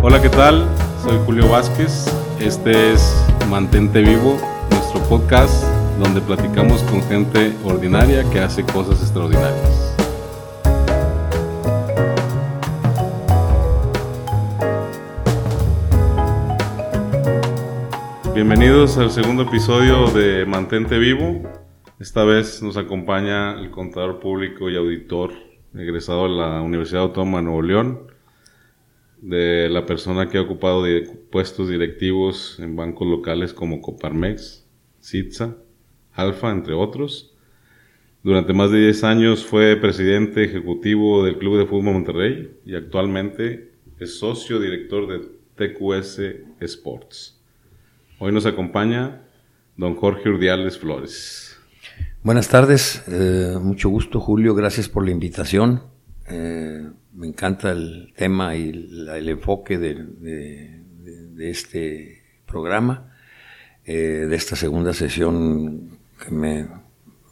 Hola, ¿qué tal? Soy Julio Vázquez. Este es Mantente Vivo, nuestro podcast donde platicamos con gente ordinaria que hace cosas extraordinarias. Bienvenidos al segundo episodio de Mantente Vivo. Esta vez nos acompaña el contador público y auditor egresado de la Universidad Autónoma de Nuevo León, de la persona que ha ocupado puestos directivos en bancos locales como Coparmex, Citza, Alfa, entre otros. Durante más de 10 años fue presidente ejecutivo del Club de Fútbol Monterrey y actualmente es socio director de TQS Sports. Hoy nos acompaña don Jorge Urdiales Flores. Buenas tardes, eh, mucho gusto Julio, gracias por la invitación. Eh, me encanta el tema y el enfoque de, este programa, eh, de esta segunda sesión que me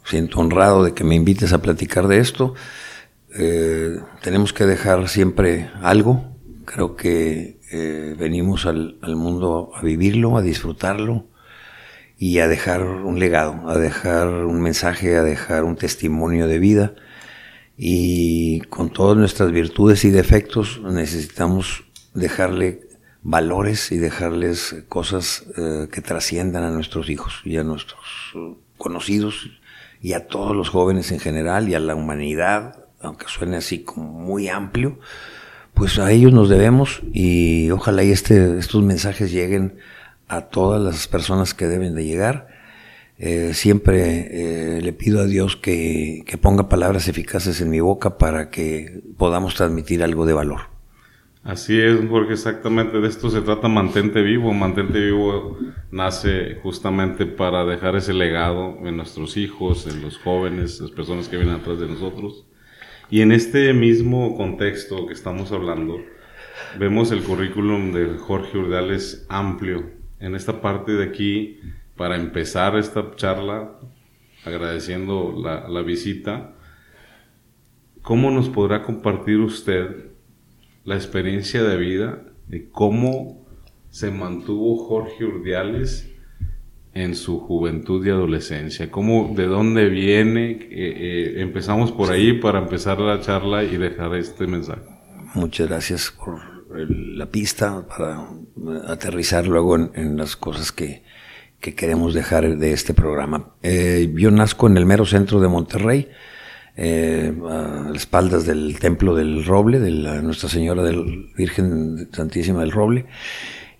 siento honrado de que me invites a platicar de esto. tenemos que dejar siempre algo, creo que eh, venimos al, mundo a vivirlo, a disfrutarlo y a dejar un legado, a dejar un mensaje, a dejar un testimonio de vida. Y con todas nuestras virtudes y defectos necesitamos dejarle valores y dejarles cosas eh, que trasciendan a nuestros hijos y a nuestros conocidos y a todos los jóvenes en general y a la humanidad, aunque suene así como muy amplio, pues a ellos nos debemos y ojalá y este, estos mensajes lleguen a todas las personas que deben de llegar. Eh, siempre eh, le pido a Dios que, ponga palabras eficaces en mi boca para que podamos transmitir algo de valor. Así es, porque exactamente de esto se trata Mantente Vivo. Mantente Vivo nace justamente para dejar ese legado en nuestros hijos, en los jóvenes, las personas que vienen atrás de nosotros. Y en este mismo contexto que estamos hablando, vemos el currículum de Jorge Urdales amplio. En esta parte de aquí, para empezar esta charla, agradeciendo la, la visita, ¿cómo nos podrá compartir usted la experiencia de vida de cómo se mantuvo Jorge Urdiales en su juventud y adolescencia? ¿Cómo, ¿De dónde viene? Eh, eh, empezamos por ahí para empezar la charla y dejar este mensaje. Muchas gracias por la pista para aterrizar luego en, las cosas que, queremos dejar de este programa. Eh, yo nazco en el mero centro de Monterrey, a las espaldas del Templo del Roble, de la Nuestra Señora del Virgen Santísima del Roble,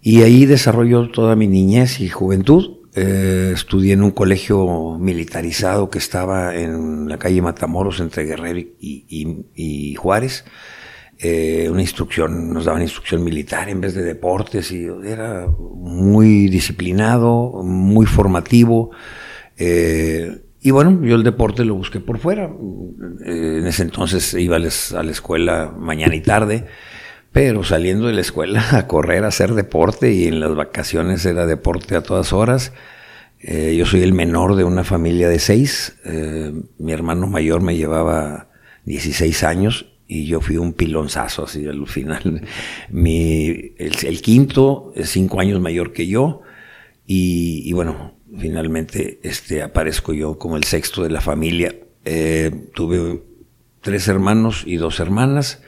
y ahí desarrolló toda mi niñez y juventud eh, estudié en un colegio militarizado que estaba en la calle Matamoros entre Guerrero y, Juárez. Eh, una instrucción, nos daban instrucción militar en vez de deportes y era muy disciplinado, muy formativo. Eh, y bueno, yo el deporte lo busqué por fuera. en ese entonces iba a la escuela mañana y tarde pero saliendo de la escuela a correr, a hacer deporte y en las vacaciones era deporte a todas horas. Eh, yo soy el menor de una familia de seis. Eh, mi hermano mayor me llevaba 16 años y yo fui un pilonzazo así al final. Mi, el, quinto cinco años mayor que yo y, bueno, finalmente este, aparezco yo como el sexto de la familia. Eh, tuve tres hermanos y dos hermanas.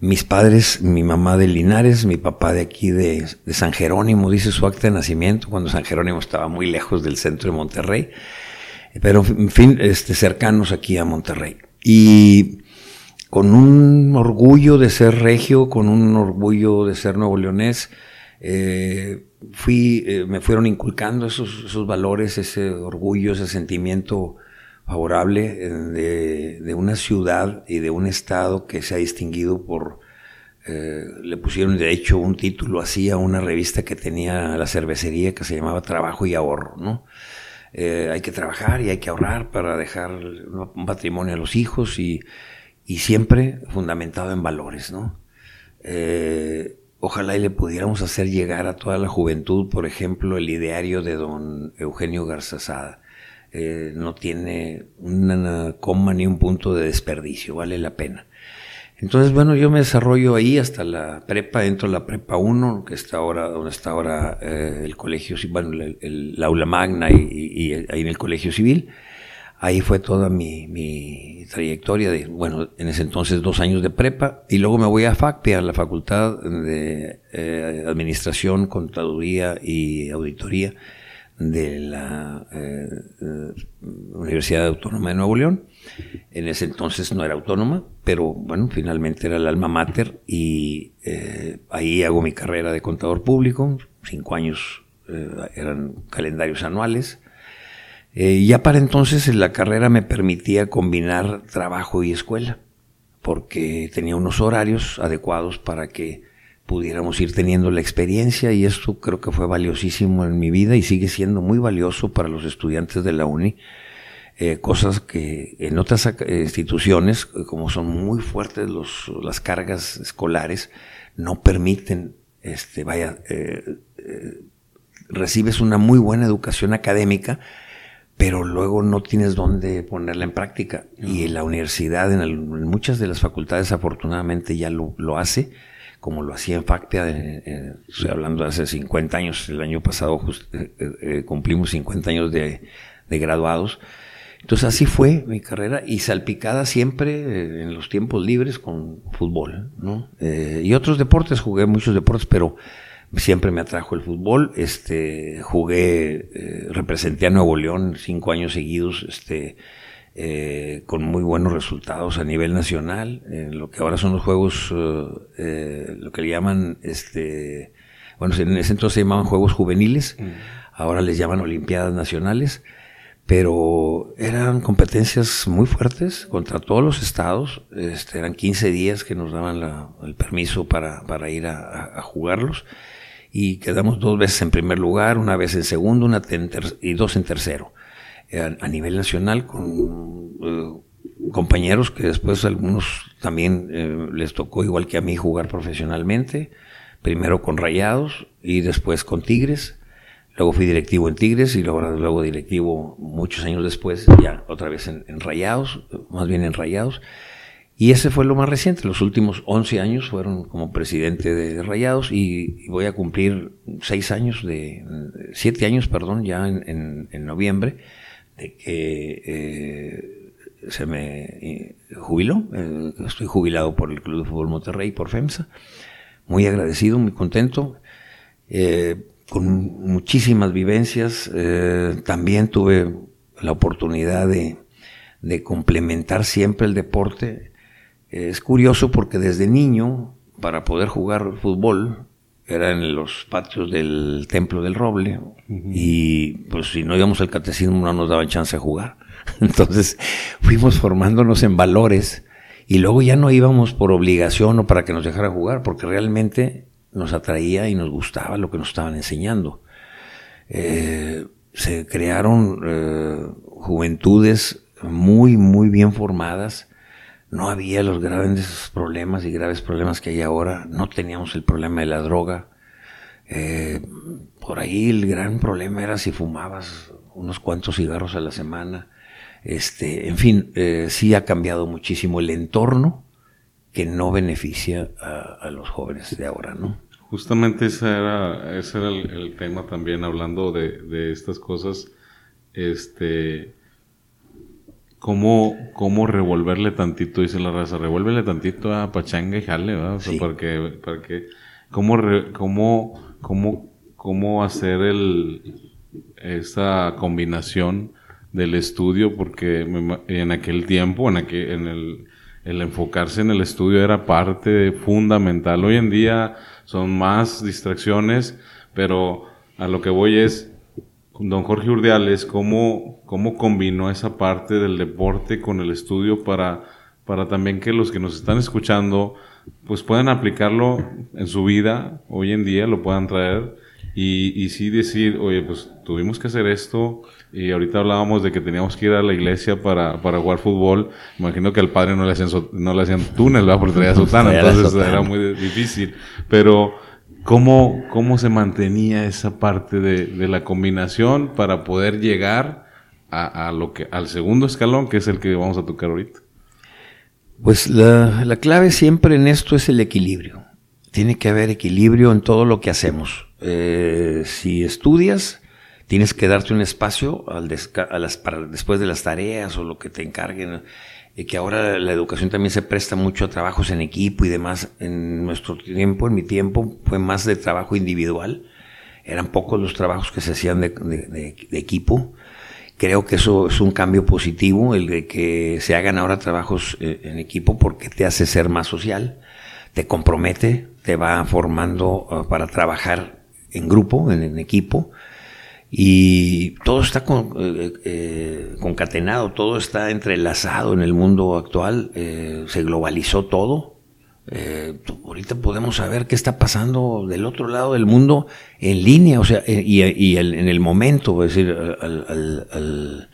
Mis padres, mi mamá de Linares, mi papá de aquí de, San Jerónimo, dice su acta de nacimiento, cuando San Jerónimo estaba muy lejos del centro de Monterrey, pero en fin, este, cercanos aquí a Monterrey. Y con un orgullo de ser regio, con un orgullo de ser nuevo leonés, eh, fui, eh, me fueron inculcando esos, valores, ese orgullo, ese sentimiento favorable eh, de, una ciudad y de un estado que se ha distinguido por, le pusieron de hecho un título así a una revista que tenía la cervecería que se llamaba Trabajo y Ahorro, ¿no? Hay que trabajar y hay que ahorrar para dejar un patrimonio a los hijos y, y siempre fundamentado en valores, ¿no? ojalá y le pudiéramos hacer llegar a toda la juventud, por ejemplo, el ideario de don Eugenio Garzazada eh, no tiene una coma ni un punto de desperdicio, vale la pena. Entonces, bueno, yo me desarrollo ahí hasta la prepa, entro a la prepa 1, que está ahora, donde está ahora eh, el colegio, bueno, el, aula magna y, ahí en el colegio civil. Ahí fue toda mi, mi, trayectoria de, bueno, en ese entonces dos años de prepa, y luego me voy a FACPE, a la Facultad de eh, Administración, Contaduría y Auditoría de la eh, Universidad Autónoma de Nuevo León. En ese entonces no era autónoma, pero bueno, finalmente era el alma mater y eh, ahí hago mi carrera de contador público, cinco años eran calendarios anuales. Eh, ya para entonces la carrera me permitía combinar trabajo y escuela, porque tenía unos horarios adecuados para que pudiéramos ir teniendo la experiencia y esto creo que fue valiosísimo en mi vida y sigue siendo muy valioso para los estudiantes de la UNI. Eh, cosas que en otras instituciones, como son muy fuertes los, las cargas escolares, no permiten, este, vaya, eh, eh, recibes una muy buena educación académica, pero luego no tienes dónde ponerla en práctica. Y en la universidad, en, muchas de las facultades, afortunadamente ya lo, hace, como lo hacía en FACTEA, estoy hablando de hace 50 años, el año pasado cumplimos 50 años de, de graduados, entonces así fue mi carrera y salpicada siempre eh, en los tiempos libres con fútbol, ¿no? Eh, y otros deportes, jugué muchos deportes, pero siempre me atrajo el fútbol. Este, jugué, eh, representé a Nuevo León cinco años seguidos, este, con muy buenos resultados a nivel nacional, en lo que ahora son los juegos, lo que le llaman, este, bueno, en ese entonces se llamaban Juegos Juveniles, mm. ahora les llaman Olimpiadas Nacionales pero eran competencias muy fuertes contra todos los estados. Este, eran 15 días que nos daban el permiso para, para ir a, jugarlos y quedamos dos veces en primer lugar, una vez en segundo una y dos en tercero. A, nivel nacional con eh, compañeros que después algunos también eh, les tocó igual que a mí jugar profesionalmente, primero con Rayados y después con Tigres Luego fui directivo en Tigres y luego, luego directivo muchos años después, ya otra vez en, Rayados, más bien en Rayados. Y ese fue lo más reciente. Los últimos 11 años fueron como presidente de Rayados y, voy a cumplir 6 años, de 7 años, perdón, ya en, noviembre, de que eh, se me eh, jubiló. Eh, estoy jubilado por el Club de Fútbol Monterrey, por FEMSA. Muy agradecido, muy contento. Con muchísimas vivencias. También tuve la oportunidad de, complementar siempre el deporte. Es curioso porque desde niño, para poder jugar fútbol, era en los patios del Templo del Roble y pues si no íbamos al catecismo no nos daban chance de jugar. Entonces fuimos formándonos en valores y luego ya no íbamos por obligación o para que nos dejara jugar, porque realmente nos atraía y nos gustaba lo que nos estaban enseñando. Eh, se crearon eh, juventudes muy, muy bien formadas. No había los grandes problemas y graves problemas que hay ahora. No teníamos el problema de la droga. Eh, por ahí el gran problema era si fumabas unos cuantos cigarros a la semana. Este, en fin, sí ha cambiado muchísimo el entorno que no beneficia a, los jóvenes de ahora, ¿no? Justamente ese era, ese era el, tema también, hablando de, estas cosas, este, cómo, cómo revolverle tantito, dice la raza, revuélvele tantito a pachanga y jale, ¿verdad? O sea, para que, para que, cómo, cómo, cómo, cómo hacer el, esa combinación del estudio, porque en aquel tiempo, en aquel, en el, el enfocarse en el estudio era parte fundamental. Hoy en día son más distracciones, pero a lo que voy es, don Jorge Urdiales, ¿cómo, cómo combinó esa parte del deporte con el estudio para, para también que los que nos están escuchando pues puedan aplicarlo en su vida hoy en día, lo puedan traer y, y sí decir, oye, pues tuvimos que hacer esto, y ahorita hablábamos de que teníamos que ir a la iglesia para, para jugar fútbol. Imagino que al padre no le hacían, no le hacían túnel, ¿verdad? Porque traía sotana, entonces era muy difícil. Pero, ¿cómo, cómo se mantenía esa parte de, de la combinación para poder llegar a, a, lo que, al segundo escalón, que es el que vamos a tocar ahorita? Pues la, clave siempre en esto es el equilibrio. Tiene que haber equilibrio en todo lo que hacemos. Eh, si estudias, tienes que darte un espacio al después de las tareas o lo que te encarguen. Que ahora la educación también se presta mucho a trabajos en equipo y demás. En nuestro tiempo, en mi tiempo, fue más de trabajo individual. Eran pocos los trabajos que se hacían de equipo. Creo que eso es un cambio positivo, el de que se hagan ahora trabajos eh, en equipo porque te hace ser más social, te compromete, te va formando uh, para trabajar en grupo, en, equipo, y todo está eh, eh, concatenado, todo está entrelazado en el mundo actual, se globalizó todo, eh, ahorita podemos saber qué está pasando del otro lado del mundo en línea, o sea, eh, y, en el momento, es decir, al,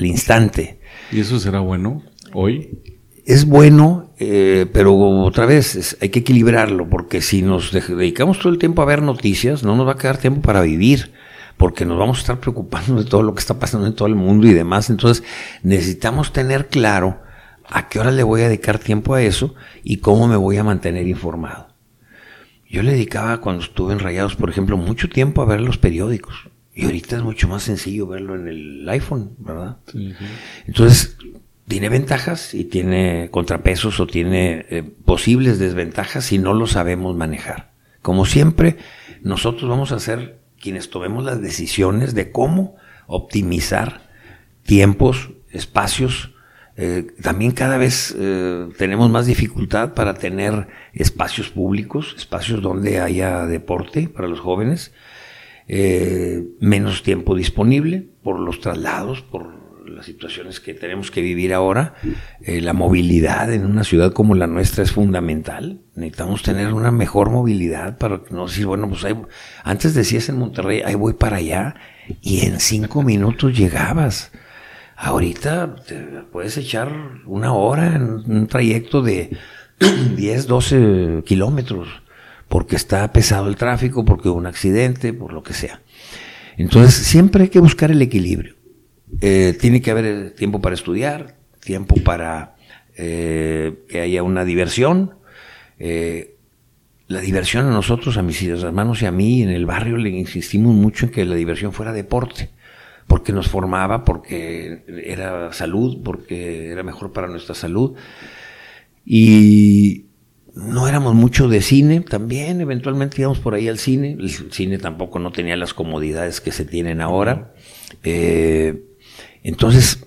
instante. ¿Y eso será bueno hoy? Es bueno, eh, pero otra vez hay que equilibrarlo, porque si nos dedicamos todo el tiempo a ver noticias, no nos va a quedar tiempo para vivir porque nos vamos a estar preocupando de todo lo que está pasando en todo el mundo y demás. Entonces necesitamos tener claro a qué hora le voy a dedicar tiempo a eso y cómo me voy a mantener informado. Yo le dedicaba cuando estuve en Rayados, por ejemplo, mucho tiempo a ver los periódicos. Y ahorita es mucho más sencillo verlo en el iPhone, ¿verdad? Entonces, tiene ventajas y tiene contrapesos o tiene eh, posibles desventajas si no lo sabemos manejar. Como siempre, nosotros vamos a ser quienes tomemos las decisiones de cómo optimizar tiempos, espacios, eh, también cada vez eh, tenemos más dificultad para tener espacios públicos, espacios donde haya deporte para los jóvenes, eh, menos tiempo disponible por los traslados, por las situaciones que tenemos que vivir ahora. la movilidad en una ciudad como la nuestra es fundamental. Necesitamos tener una mejor movilidad para no decir, bueno, pues antes decías en Monterrey, ahí voy para allá, y en cinco minutos llegabas. Ahorita te puedes echar una hora en un trayecto de 10, 12 kilómetros, porque está pesado el tráfico, porque hubo un accidente, por lo que sea. Entonces, siempre hay que buscar el equilibrio. Eh, tiene que haber tiempo para estudiar, tiempo para eh, que haya una diversión. Eh, la diversión a nosotros, a mis hermanos y a mí en el barrio le insistimos mucho en que la diversión fuera deporte porque nos formaba, porque era salud, porque era mejor para nuestra salud. Y no éramos mucho de cine también, eventualmente íbamos por ahí al cine. El cine tampoco no tenía las comodidades que se tienen ahora. Eh, entonces,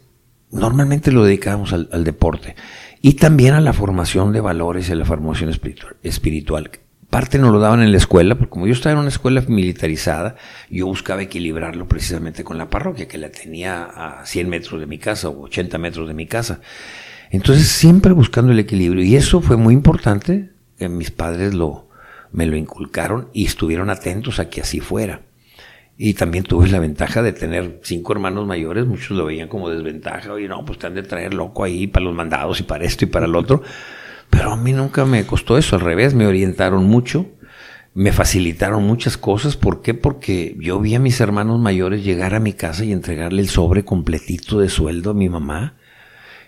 normalmente lo dedicábamos al, deporte y también a la formación de valores y a la formación espiritual. espiritual parte nos lo daban en la escuela, porque como yo estaba en una escuela militarizada, yo buscaba equilibrarlo precisamente con la parroquia, que la tenía a 100 metros de mi casa o 80 metros de mi casa. Entonces, siempre buscando el equilibrio. Y eso fue muy importante, que mis padres lo, me lo inculcaron y estuvieron atentos a que así fuera. Y también tuve la ventaja de tener cinco hermanos mayores, muchos lo veían como desventaja, oye, no, pues te han de traer loco ahí para los mandados y para esto y para el otro. Pero a mí nunca me costó eso, al revés, me orientaron mucho, me facilitaron muchas cosas. ¿Por qué? Porque yo vi a mis hermanos mayores llegar a mi casa y entregarle el sobre completito de sueldo a mi mamá.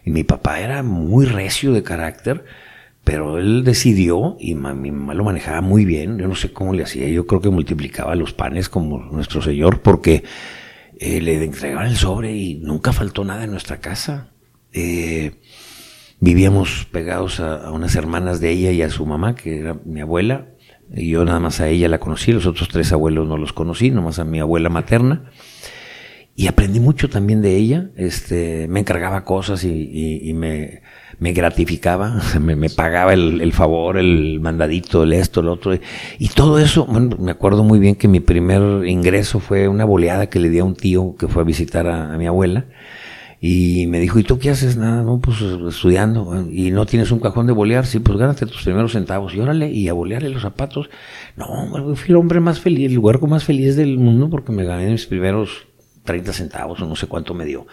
Y mi papá era muy recio de carácter, pero él decidió, y mi mamá lo manejaba muy bien, yo no sé cómo le hacía, yo creo que multiplicaba los panes como nuestro Señor, porque eh, le entregaban el sobre y nunca faltó nada en nuestra casa. Eh, Vivíamos pegados a, unas hermanas de ella y a su mamá, que era mi abuela. Y yo nada más a ella la conocí, los otros tres abuelos no los conocí, nomás a mi abuela materna. Y aprendí mucho también de ella. Este, me encargaba cosas y, me, me, gratificaba, me, pagaba el, favor, el mandadito, el esto, el otro. Y todo eso, bueno, me acuerdo muy bien que mi primer ingreso fue una boleada que le di a un tío que fue a visitar a mi abuela y me dijo, ¿y tú qué haces? Nada, no, pues estudiando. ¿Y no tienes un cajón de bolear? Sí, pues gánate tus primeros centavos. Y órale, y a bolearle los zapatos. No, fui el hombre más feliz, el huerco más feliz del mundo porque me gané mis primeros 30 centavos o no sé cuánto me dio.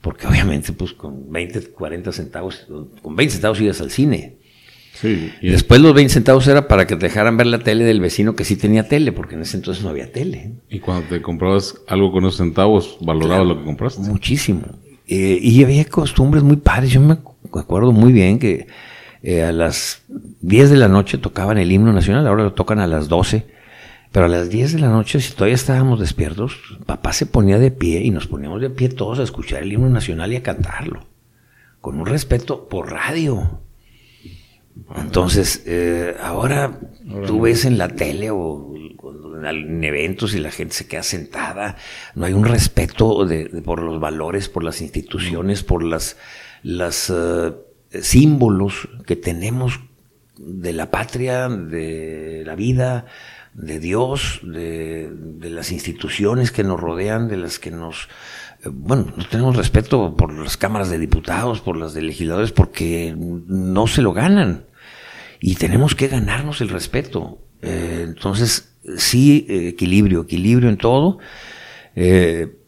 Porque obviamente, pues con 20, 40 centavos, con 20 centavos ibas al cine. Sí, y después los 20 centavos era para que te dejaran ver la tele del vecino que sí tenía tele, porque en ese entonces no había tele. Y cuando te comprabas algo con esos centavos, valorabas lo que compraste. Muchísimo Eh, y había costumbres muy padres. Yo me acuerdo muy bien que eh, a las 10 de la noche tocaban el himno nacional, ahora lo tocan a las 12. Pero a las 10 de la noche, si todavía estábamos despiertos, papá se ponía de pie y nos poníamos de pie todos a escuchar el himno nacional y a cantarlo. Con un respeto por radio. Entonces, eh, ahora tú ves en la tele o, en eventos y la gente se queda sentada, no hay un respeto por los valores, por las instituciones, por las, las eh, símbolos que tenemos de la patria, de la vida, de Dios, de, de, las instituciones que nos rodean, de las que nos... Eh, bueno, no tenemos respeto por las cámaras de diputados, por las de legisladores, porque no se lo ganan. Y tenemos que ganarnos el respeto. Eh, entonces, sí, equilibrio, equilibrio en todo. Eh,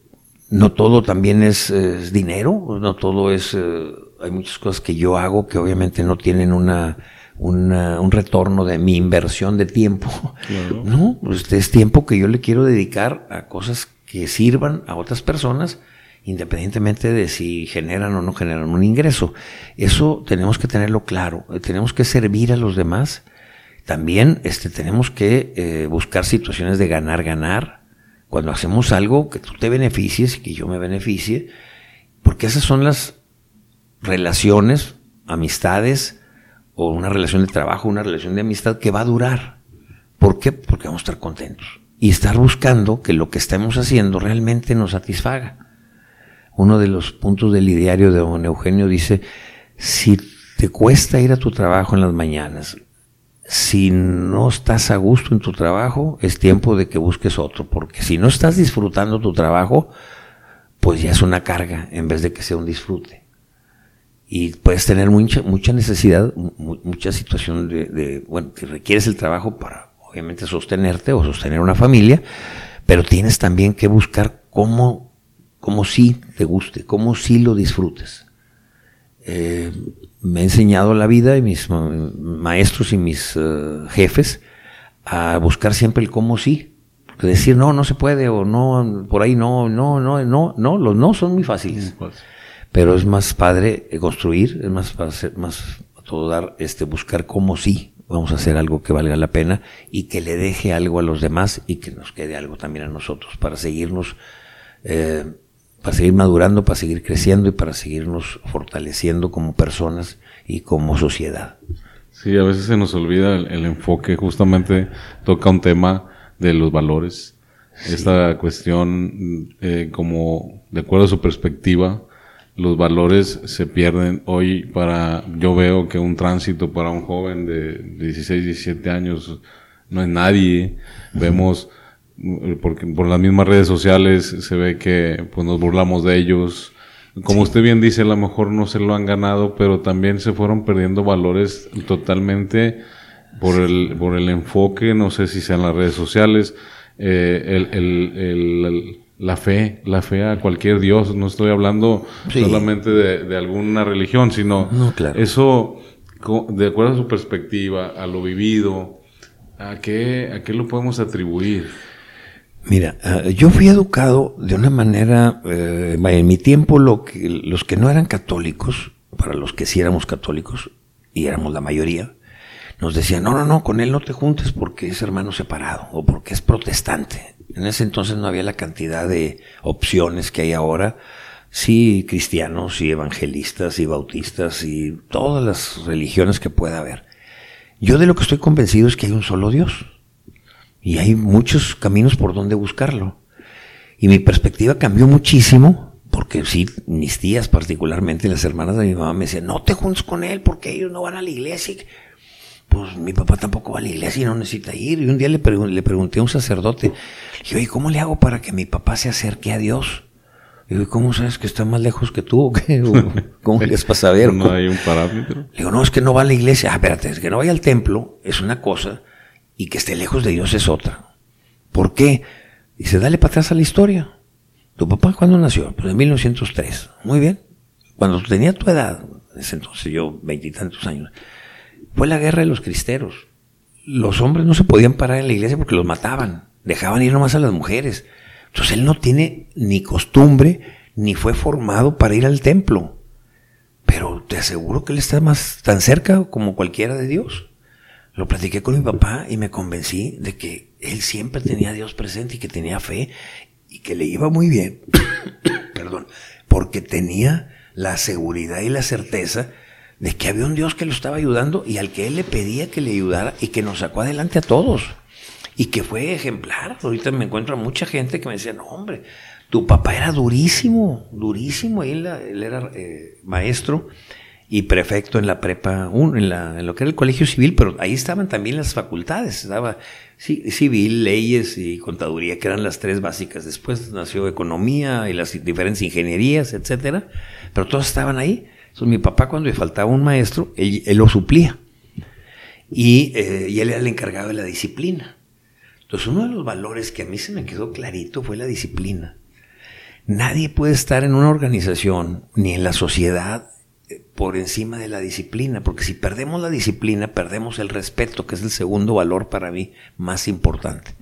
no todo también es, dinero, no todo es... hay muchas cosas que yo hago que obviamente no tienen una un retorno de mi inversión de tiempo. No, pues es tiempo que yo le quiero dedicar a cosas que sirvan a otras personas, independientemente de si generan o no generan un ingreso. Eso tenemos que tenerlo claro. Tenemos que servir a los demás. También este, tenemos que eh, buscar situaciones de ganar, ganar. Cuando hacemos algo que tú te beneficies y que yo me beneficie, porque esas son las relaciones, amistades, o una relación de trabajo, una relación de amistad que va a durar. ¿Por qué? Porque vamos a estar contentos. Y estar buscando que lo que estemos haciendo realmente nos satisfaga. Uno de los puntos del ideario de don Eugenio dice, si te cuesta ir a tu trabajo en las mañanas, si no estás a gusto en tu trabajo, es tiempo de que busques otro, porque si no estás disfrutando tu trabajo, pues ya es una carga en vez de que sea un disfrute y puedes tener mucha, mucha necesidad, mucha situación de, bueno, que requieres el trabajo para obviamente sostenerte o sostener una familia, pero tienes también que buscar cómo, cómo sí te guste, cómo sí lo disfrutes. Eh, me ha enseñado la vida y mis maestros y mis eh, jefes a buscar siempre el cómo sí. Decir no, no se puede, o no, por ahí no, no, no, no, no, los no son muy fáciles pero es más padre construir, es más, más todo dar, este, buscar cómo sí vamos a hacer algo que valga la pena y que le deje algo a los demás y que nos quede algo también a nosotros para seguirnos, eh, para seguir madurando, para seguir creciendo y para seguirnos fortaleciendo como personas y como sociedad. Sí, a veces se nos olvida el, enfoque, justamente toca un tema de los valores, esta cuestión eh, como de acuerdo a su perspectiva, los valores se pierden. Hoy para, yo veo que un tránsito para un joven de 16, 17 años no es nadie. Vemos, porque por las mismas redes sociales se ve que pues nos burlamos de ellos. Como usted bien dice, a lo mejor no se lo han ganado, pero también se fueron perdiendo valores totalmente por el, por el enfoque, no sé si sean las redes sociales, eh, el, el, el la fe, la fe a cualquier Dios. No estoy hablando solamente de, alguna religión, sino eso, de acuerdo a su perspectiva, a lo vivido, ¿a qué, a qué lo podemos atribuir? Mira, ah, yo fui educado de una manera, eh, en mi tiempo lo que, los que no eran católicos, para los que sí éramos católicos, y éramos la mayoría, nos decían, no, no, no, con él no te juntes porque es hermano separado o porque es protestante. En ese entonces no había la cantidad de opciones que hay ahora. Sí, cristianos, sí, evangelistas, y bautistas, y todas las religiones que pueda haber. Yo de lo que estoy convencido es que hay un solo Dios. Y hay muchos caminos por donde buscarlo. Y mi perspectiva cambió muchísimo, porque sí, mis tías particularmente, las hermanas de mi mamá me decían, no te juntes con él porque ellos no van a la iglesia pues mi papá tampoco va a la iglesia y no necesita ir. Y un día le, le pregunté a un sacerdote, le dije, oye, ¿cómo le hago para que mi papá se acerque a Dios? Y digo, ¿cómo sabes que está más lejos que tú? ¿O qué? ¿Cómo les pasa a ver? No hay un parámetro. Le digo, no, es que no va a la iglesia. Ah, espérate, es que no vaya al templo es una cosa y que esté lejos de Dios es otra. ¿Por qué? Dice, dale para atrás a la historia. ¿Tu papá cuándo nació? Pues en 1903. Muy bien. Cuando tenía tu edad, en ese entonces yo veintitantos años, fue la guerra de los cristeros. Los hombres no se podían parar en la iglesia porque los mataban. Dejaban ir nomás a las mujeres. Entonces él no tiene ni costumbre ni fue formado para ir al templo. Pero te aseguro que él está más tan cerca como cualquiera de Dios. Lo platiqué con mi papá y me convencí de que él siempre tenía a Dios presente y que tenía fe y que le iba muy bien. Perdón, porque tenía la seguridad y la certeza de que había un Dios que lo estaba ayudando y al que él le pedía que le ayudara y que nos sacó adelante a todos. Y que fue ejemplar. Ahorita me encuentro a mucha gente que me decía, no, hombre, tu papá era durísimo, durísimo. Él, él era eh, maestro y prefecto en la prepa, en, la, en lo que era el colegio civil, pero ahí estaban también las facultades. Estaba civil, leyes y contaduría, que eran las tres básicas. Después nació economía y las diferentes ingenierías, etcétera. Pero todos estaban ahí. Entonces mi papá cuando le faltaba un maestro, él, lo suplía. Y, eh, y, él era el encargado de la disciplina. Entonces uno de los valores que a mí se me quedó clarito fue la disciplina. Nadie puede estar en una organización ni en la sociedad eh, por encima de la disciplina, porque si perdemos la disciplina, perdemos el respeto, que es el segundo valor para mí más importante.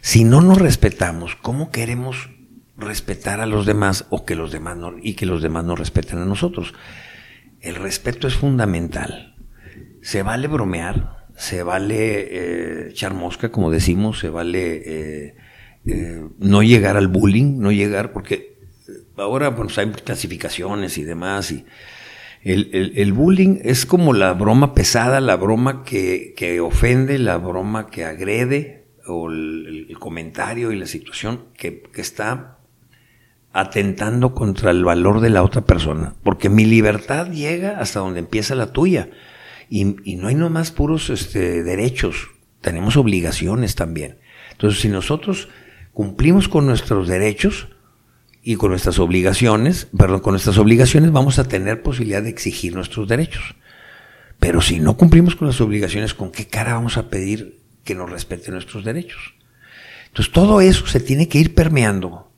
Si no nos respetamos, ¿cómo queremos respetar a los demás o que los demás no, y que los demás nos respeten a nosotros. El respeto es fundamental. Se vale bromear, se vale eh, echar mosca, como decimos, se vale eh, eh, no llegar al bullying, no llegar, porque ahora pues, hay clasificaciones y demás, y el, bullying es como la broma pesada, la broma que, que ofende, la broma que agrede, o el, comentario y la situación que, que está atentando contra el valor de la otra persona, porque mi libertad llega hasta donde empieza la tuya. Y, no hay nomás puros este, derechos, tenemos obligaciones también. Entonces, si nosotros cumplimos con nuestros derechos y con nuestras obligaciones, perdón, con nuestras obligaciones vamos a tener posibilidad de exigir nuestros derechos. Pero si no cumplimos con las obligaciones, ¿con qué cara vamos a pedir que nos respeten nuestros derechos? Entonces, todo eso se tiene que ir permeando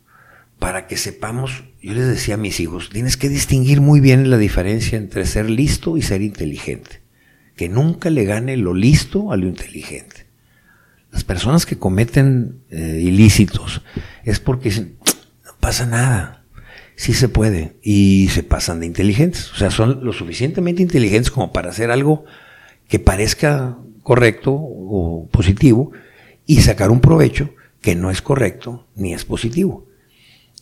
para que sepamos, yo les decía a mis hijos, tienes que distinguir muy bien la diferencia entre ser listo y ser inteligente. Que nunca le gane lo listo a lo inteligente. Las personas que cometen eh, ilícitos es porque no pasa nada, sí se puede, y se pasan de inteligentes. O sea, son lo suficientemente inteligentes como para hacer algo que parezca correcto o positivo y sacar un provecho que no es correcto ni es positivo.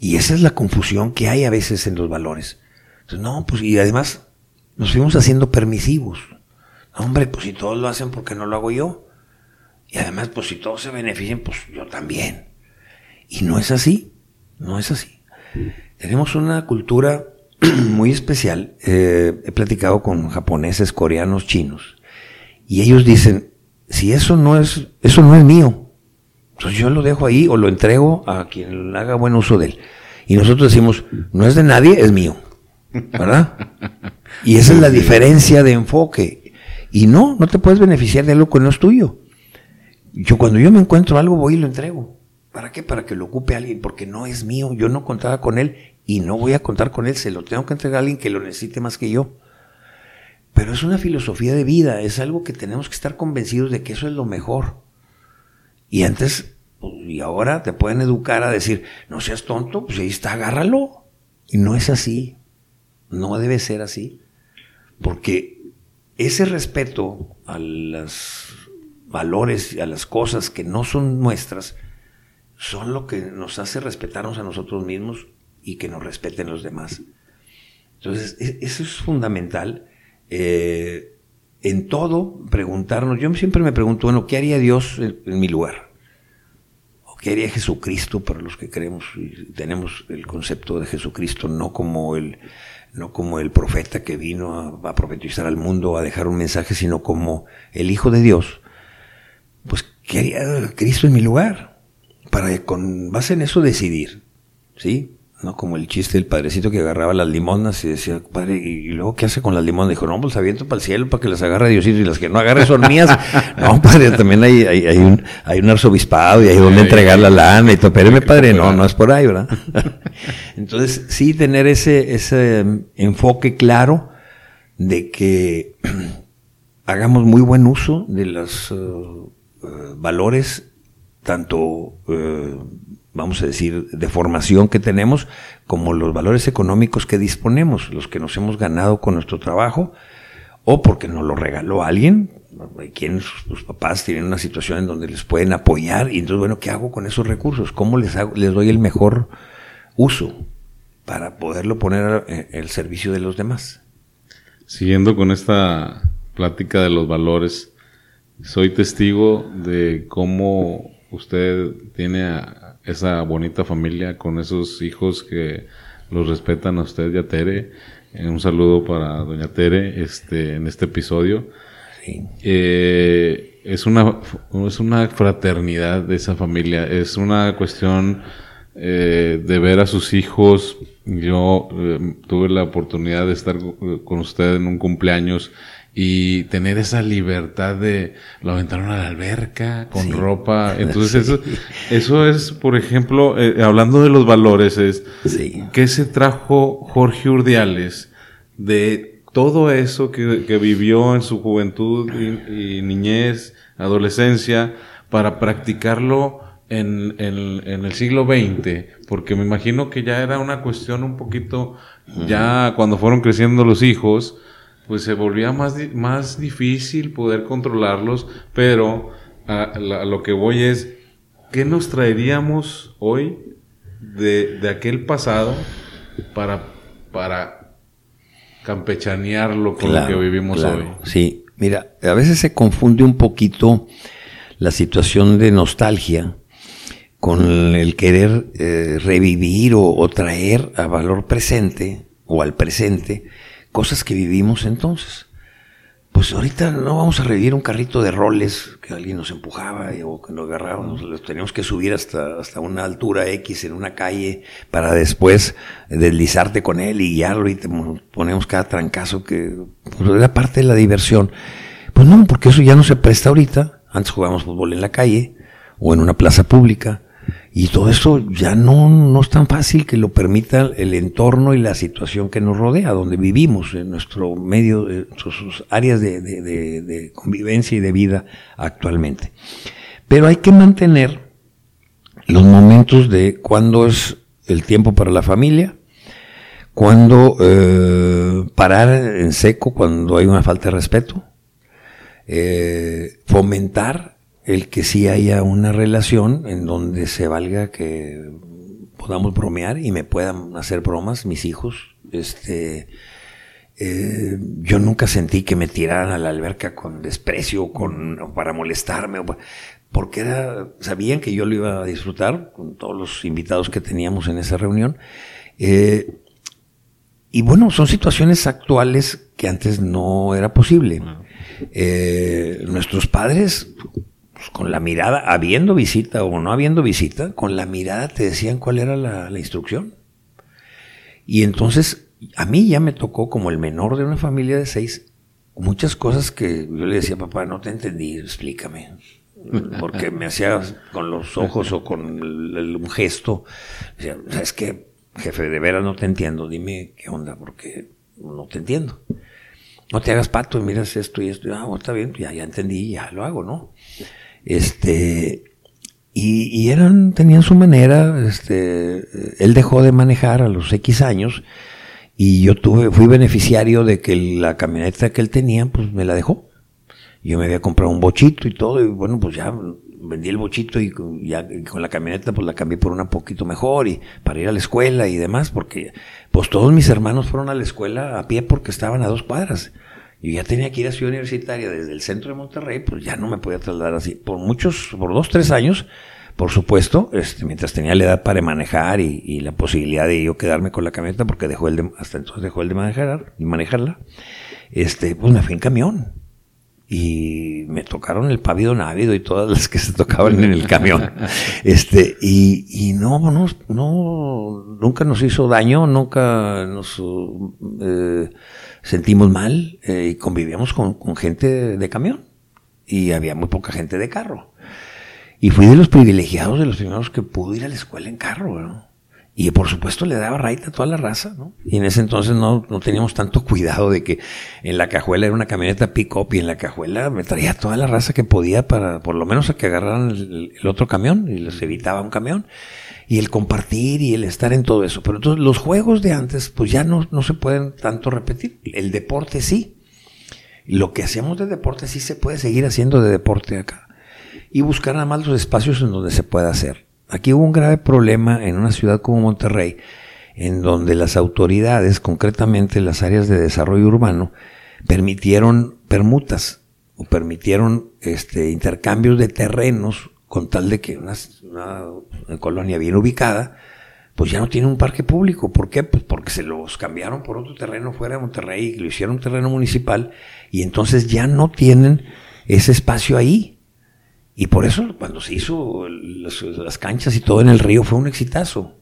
Y esa es la confusión que hay a veces en los valores. No, pues, y además nos fuimos haciendo permisivos. hombre, pues si todos lo hacen, ¿por qué no lo hago yo? Y además, pues si todos se benefician, pues yo también. Y no es así, no es así. Tenemos una cultura muy especial. Eh, he platicado con japoneses, coreanos, chinos. Y ellos dicen, si eso no es, eso no es mío, entonces yo lo dejo ahí o lo entrego a quien haga buen uso de él. Y nosotros decimos, no es de nadie, es mío. ¿Verdad? Y esa es la diferencia de enfoque. Y no, no te puedes beneficiar de algo que no es tuyo. Yo cuando yo me encuentro algo voy y lo entrego. ¿Para qué? Para que lo ocupe alguien, porque no es mío. Yo no contaba con él y no voy a contar con él. Se lo tengo que entregar a alguien que lo necesite más que yo. Pero es una filosofía de vida, es algo que tenemos que estar convencidos de que eso es lo mejor. Y antes, pues, y ahora te pueden educar a decir, no seas tonto, pues ahí está, agárralo. Y no es así. No debe ser así. Porque ese respeto a los valores y a las cosas que no son nuestras, son lo que nos hace respetarnos a nosotros mismos y que nos respeten los demás. Entonces, e-, eso es fundamental. Eh, en todo preguntarnos, yo siempre me pregunto, bueno, ¿qué haría Dios en, mi lugar? ¿O qué haría Jesucristo para los que creemos y tenemos el concepto de Jesucristo no como el, no como el profeta que vino a, profetizar al mundo, a dejar un mensaje, sino como el Hijo de Dios? Pues, ¿qué haría Cristo en mi lugar? Para con base en eso decidir, ¿sí? ¿No? Como el chiste del padrecito que agarraba las limonas y decía, padre, ¿y luego qué hace con las limonas? Dijo, no, pues aviento para el cielo para que las agarre Diosito y las que no agarre son mías. no, padre, también hay, hay, un, hay un arzobispado y hay donde entregar la lana y todo. Espéreme, padre, no, no es por ahí, ¿verdad? Entonces, sí tener ese, ese enfoque claro de que hagamos muy buen uso de los uh, uh, valores, tanto uh, vamos a decir, de formación que tenemos, como los valores económicos que disponemos, los que nos hemos ganado con nuestro trabajo, o porque nos lo regaló alguien, quienes sus, papás tienen una situación en donde les pueden apoyar, y entonces, bueno, ¿qué hago con esos recursos? ¿Cómo les, les doy el mejor uso para poderlo poner al servicio de los demás? Siguiendo con esta plática de los valores, soy testigo de cómo usted tiene esa bonita familia con esos hijos que los respetan a usted y a Tere. Eh, un saludo para doña Tere este, en este episodio. Eh, es, una, es una fraternidad de esa familia, es una cuestión eh, de ver a sus hijos. Yo tuve la oportunidad de estar con usted en un cumpleaños y tener esa libertad de lo aventaron a la alberca con ropa. Entonces eso, eso es, por ejemplo, eh, hablando de los valores, es ¿qué se trajo Jorge Urdiales de todo eso que, vivió en su juventud y, niñez, adolescencia, para practicarlo en, en, el siglo XX? Porque me imagino que ya era una cuestión un poquito, ya cuando fueron creciendo los hijos, pues se volvía más, más difícil poder controlarlos, pero a, lo que voy es, ¿qué nos traeríamos hoy de, aquel pasado para, para campechanearlo con lo que vivimos hoy? Sí, mira, a veces se confunde un poquito la situación de nostalgia con el querer eh, revivir o, traer a valor presente o al presente cosas que vivimos entonces. Pues ahorita no vamos a revivir un carrito de roles que alguien nos empujaba o que nos agarrábamos, los teníamos que subir hasta, hasta una altura X en una calle para después deslizarte con él y guiarlo y te ponemos cada trancazo que pues, era parte de la diversión. Pues no, porque eso ya no se presta ahorita. Antes jugábamos fútbol en la calle o en una plaza pública y todo eso ya no, no es tan fácil que lo permita el entorno y la situación que nos rodea, donde vivimos, en nuestro medio, en sus áreas de, convivencia y de vida actualmente. Pero hay que mantener los momentos de cuando es el tiempo para la familia, cuando eh, parar en seco cuando hay una falta de respeto, eh, fomentar el que sí haya una relación en donde se valga que podamos bromear y me puedan hacer bromas mis hijos. Este, eh, yo nunca sentí que me tiraran a la alberca con desprecio, con para molestarme, porque era, sabían que yo lo iba a disfrutar con todos los invitados que teníamos en esa reunión. Eh, y bueno, son situaciones actuales que antes no era posible. Eh, nuestros padres pues, con la mirada, habiendo visita o no habiendo visita, con la mirada te decían cuál era la, instrucción. Y entonces a mí ya me tocó como el menor de una familia de seis, muchas cosas que yo le decía, papá, no te entendí, explícame. Porque me hacía con los ojos o con un gesto. Decía, ¿sabes qué? Jefe, de veras no te entiendo, dime qué onda, porque no te entiendo. No te hagas pato, miras esto y esto. Ah, está bien, ya, ya entendí, ya lo hago, ¿no? Este, y, eran, tenían su manera, este, él dejó de manejar a los X años y yo tuve, fui beneficiario de que la camioneta que él tenía, pues me la dejó. Yo me había comprado un bochito y todo, y bueno, pues ya vendí el bochito y ya con la camioneta pues la cambié por una poquito mejor y para ir a la escuela y demás, porque pues todos mis hermanos fueron a la escuela a pie porque estaban a dos cuadras. Yo ya tenía que ir a Ciudad Universitaria desde el centro de Monterrey, pues ya no me podía trasladar así. Por muchos, por dos, tres años, por supuesto, este, mientras tenía la edad para manejar y, la posibilidad de yo quedarme con la camioneta, porque dejó el de, hasta entonces dejó el de manejar, y manejarla, este, pues me fui en camión. Y me tocaron el pavido návido y todas las que se tocaban en el camión. Este, y, y no, no, no, nunca nos hizo daño, nunca nos, eh, sentimos mal eh, y convivíamos con, gente de, camión y había muy poca gente de carro. Y fui de los privilegiados, de los primeros que pudo ir a la escuela en carro, Y por supuesto le daba raita a toda la raza, ¿no? Y en ese entonces no, no teníamos tanto cuidado de que en la cajuela era una camioneta pick-up y en la cajuela me traía toda la raza que podía para, por lo menos, a que agarraran el, otro camión y les evitaba un camión. y el compartir y el estar en todo eso. Pero entonces los juegos de antes, pues ya no, no se pueden tanto repetir. El deporte sí. Lo que hacíamos de deporte sí se puede seguir haciendo de deporte acá. Y buscar nada más los espacios en donde se pueda hacer. Aquí hubo un grave problema en una ciudad como Monterrey, en donde las autoridades, concretamente las áreas de desarrollo urbano, permitieron permutas o permitieron este, intercambios de terrenos con tal de que una, una, colonia bien ubicada, pues ya no tiene un parque público. ¿Por qué? Pues porque se los cambiaron por otro terreno fuera de Monterrey y lo hicieron un terreno municipal y entonces ya no tienen ese espacio ahí. Y por eso cuando se hizo las, las canchas y todo en el río fue un exitazo.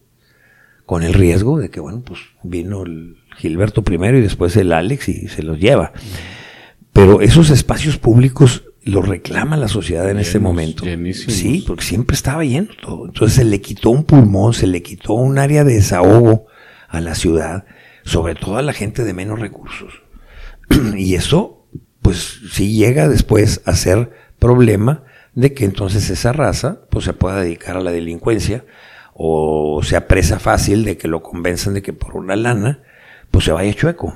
Con el riesgo de que, bueno, pues vino el Gilberto primero y después el Alex y se los lleva. Pero esos espacios públicos lo reclama la sociedad en este momento. Sí, porque siempre estaba lleno todo. Entonces se le quitó un pulmón, se le quitó un área de desahogo a la ciudad, sobre todo a la gente de menos recursos. y eso, pues sí llega después a ser problema de que entonces esa raza, pues se pueda dedicar a la delincuencia o sea presa fácil de que lo convenzan de que por una lana, pues se vaya chueco.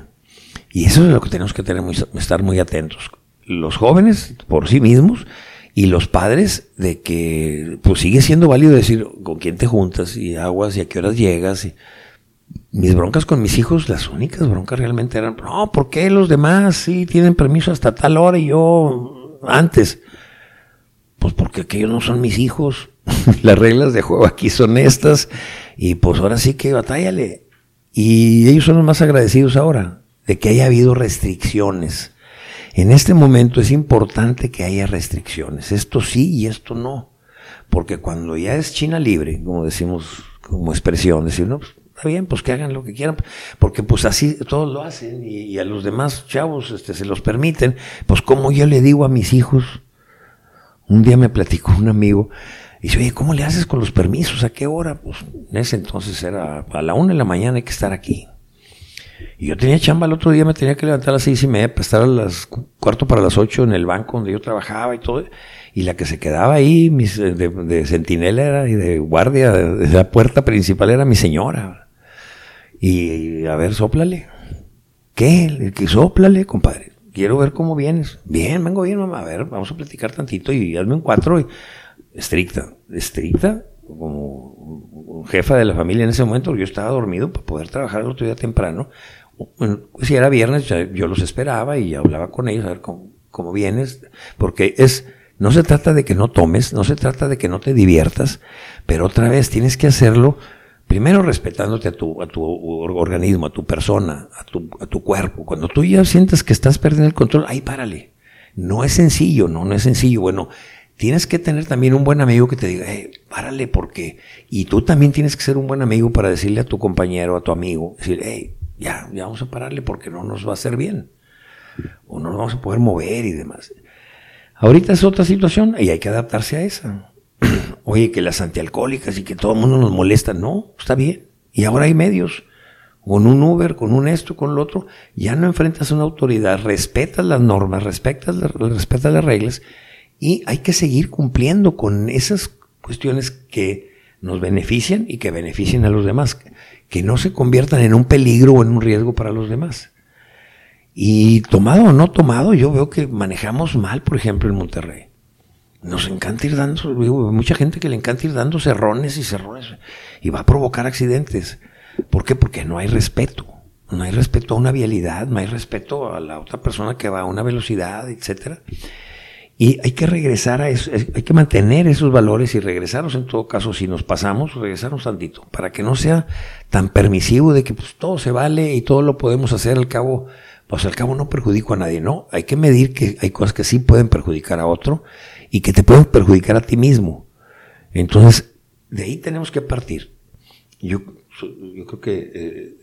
Y eso es lo que tenemos que tener muy, estar muy atentos. Los jóvenes por sí mismos y los padres de que pues sigue siendo válido decir con quién te juntas y aguas y a qué horas llegas y mis broncas con mis hijos las únicas broncas realmente eran no ¿por qué los demás sí tienen permiso hasta tal hora y yo antes pues porque aquellos no son mis hijos las reglas de juego aquí son estas y pues ahora sí que batállale y ellos son los más agradecidos ahora de que haya habido restricciones en este momento es importante que haya restricciones. Esto sí y esto no. Porque cuando ya es China libre, como decimos como expresión, decir, no, pues, está bien, pues que hagan lo que quieran, porque pues así todos lo hacen y, a los demás chavos este, se los permiten. Pues como yo le digo a mis hijos, un día me platicó un amigo, y dice, oye, ¿cómo le haces con los permisos? ¿A qué hora? Pues en ese entonces era a la una de la mañana hay que estar aquí. Y yo tenía chamba el otro día, me tenía que levantar a las seis y media para estar a las cuarto para las ocho en el banco donde yo trabajaba y todo. Y la que se quedaba ahí mis, de, centinela era, y de guardia, de, la puerta principal era mi señora. Y, a ver, sóplale. ¿Qué? Que sóplale, compadre. Quiero ver cómo vienes. Bien, vengo bien, mamá. A ver, vamos a platicar tantito y hazme un cuatro. Y, estricta, estricta, como jefa de la familia en ese momento, yo estaba dormido para poder trabajar el otro día temprano. si era viernes, yo los esperaba y hablaba con ellos a ver cómo, vienes, porque es, no se trata de que no tomes, no se trata de que no te diviertas, pero otra vez tienes que hacerlo primero respetándote a tu, a tu organismo, a tu persona, a tu, a tu cuerpo. Cuando tú ya sientes que estás perdiendo el control, ahí párale. No es sencillo, no, no es sencillo. Bueno, tienes que tener también un buen amigo que te diga, hey, párale, porque. Y tú también tienes que ser un buen amigo para decirle a tu compañero, a tu amigo, decir, hey, ya, ya vamos a pararle porque no nos va a hacer bien. O no nos vamos a poder mover y demás. Ahorita es otra situación y hay que adaptarse a esa. Oye, que las antialcohólicas y que todo el mundo nos molesta. No, está bien. Y ahora hay medios. Con un Uber, con un esto, con lo otro. Ya no enfrentas a una autoridad, respetas las normas, respetas, respetas las reglas y hay que seguir cumpliendo con esas cuestiones que nos benefician y que beneficien a los demás, que no se conviertan en un peligro o en un riesgo para los demás. Y tomado o no tomado, yo veo que manejamos mal, por ejemplo, en Monterrey. Nos encanta ir dando, mucha gente que le encanta ir dando cerrones y cerrones y va a provocar accidentes. ¿Por qué? Porque no hay respeto. No hay respeto a una vialidad, no hay respeto a la otra persona que va a una velocidad, etcétera. Y hay que regresar a eso, hay que mantener esos valores y regresarnos en todo caso, si nos pasamos, regresarnos tantito, para que no sea tan permisivo de que pues todo se vale y todo lo podemos hacer al cabo, pues al cabo no perjudico a nadie, no, hay que medir que hay cosas que sí pueden perjudicar a otro y que te pueden perjudicar a ti mismo. Entonces, de ahí tenemos que partir. Yo, yo creo que eh,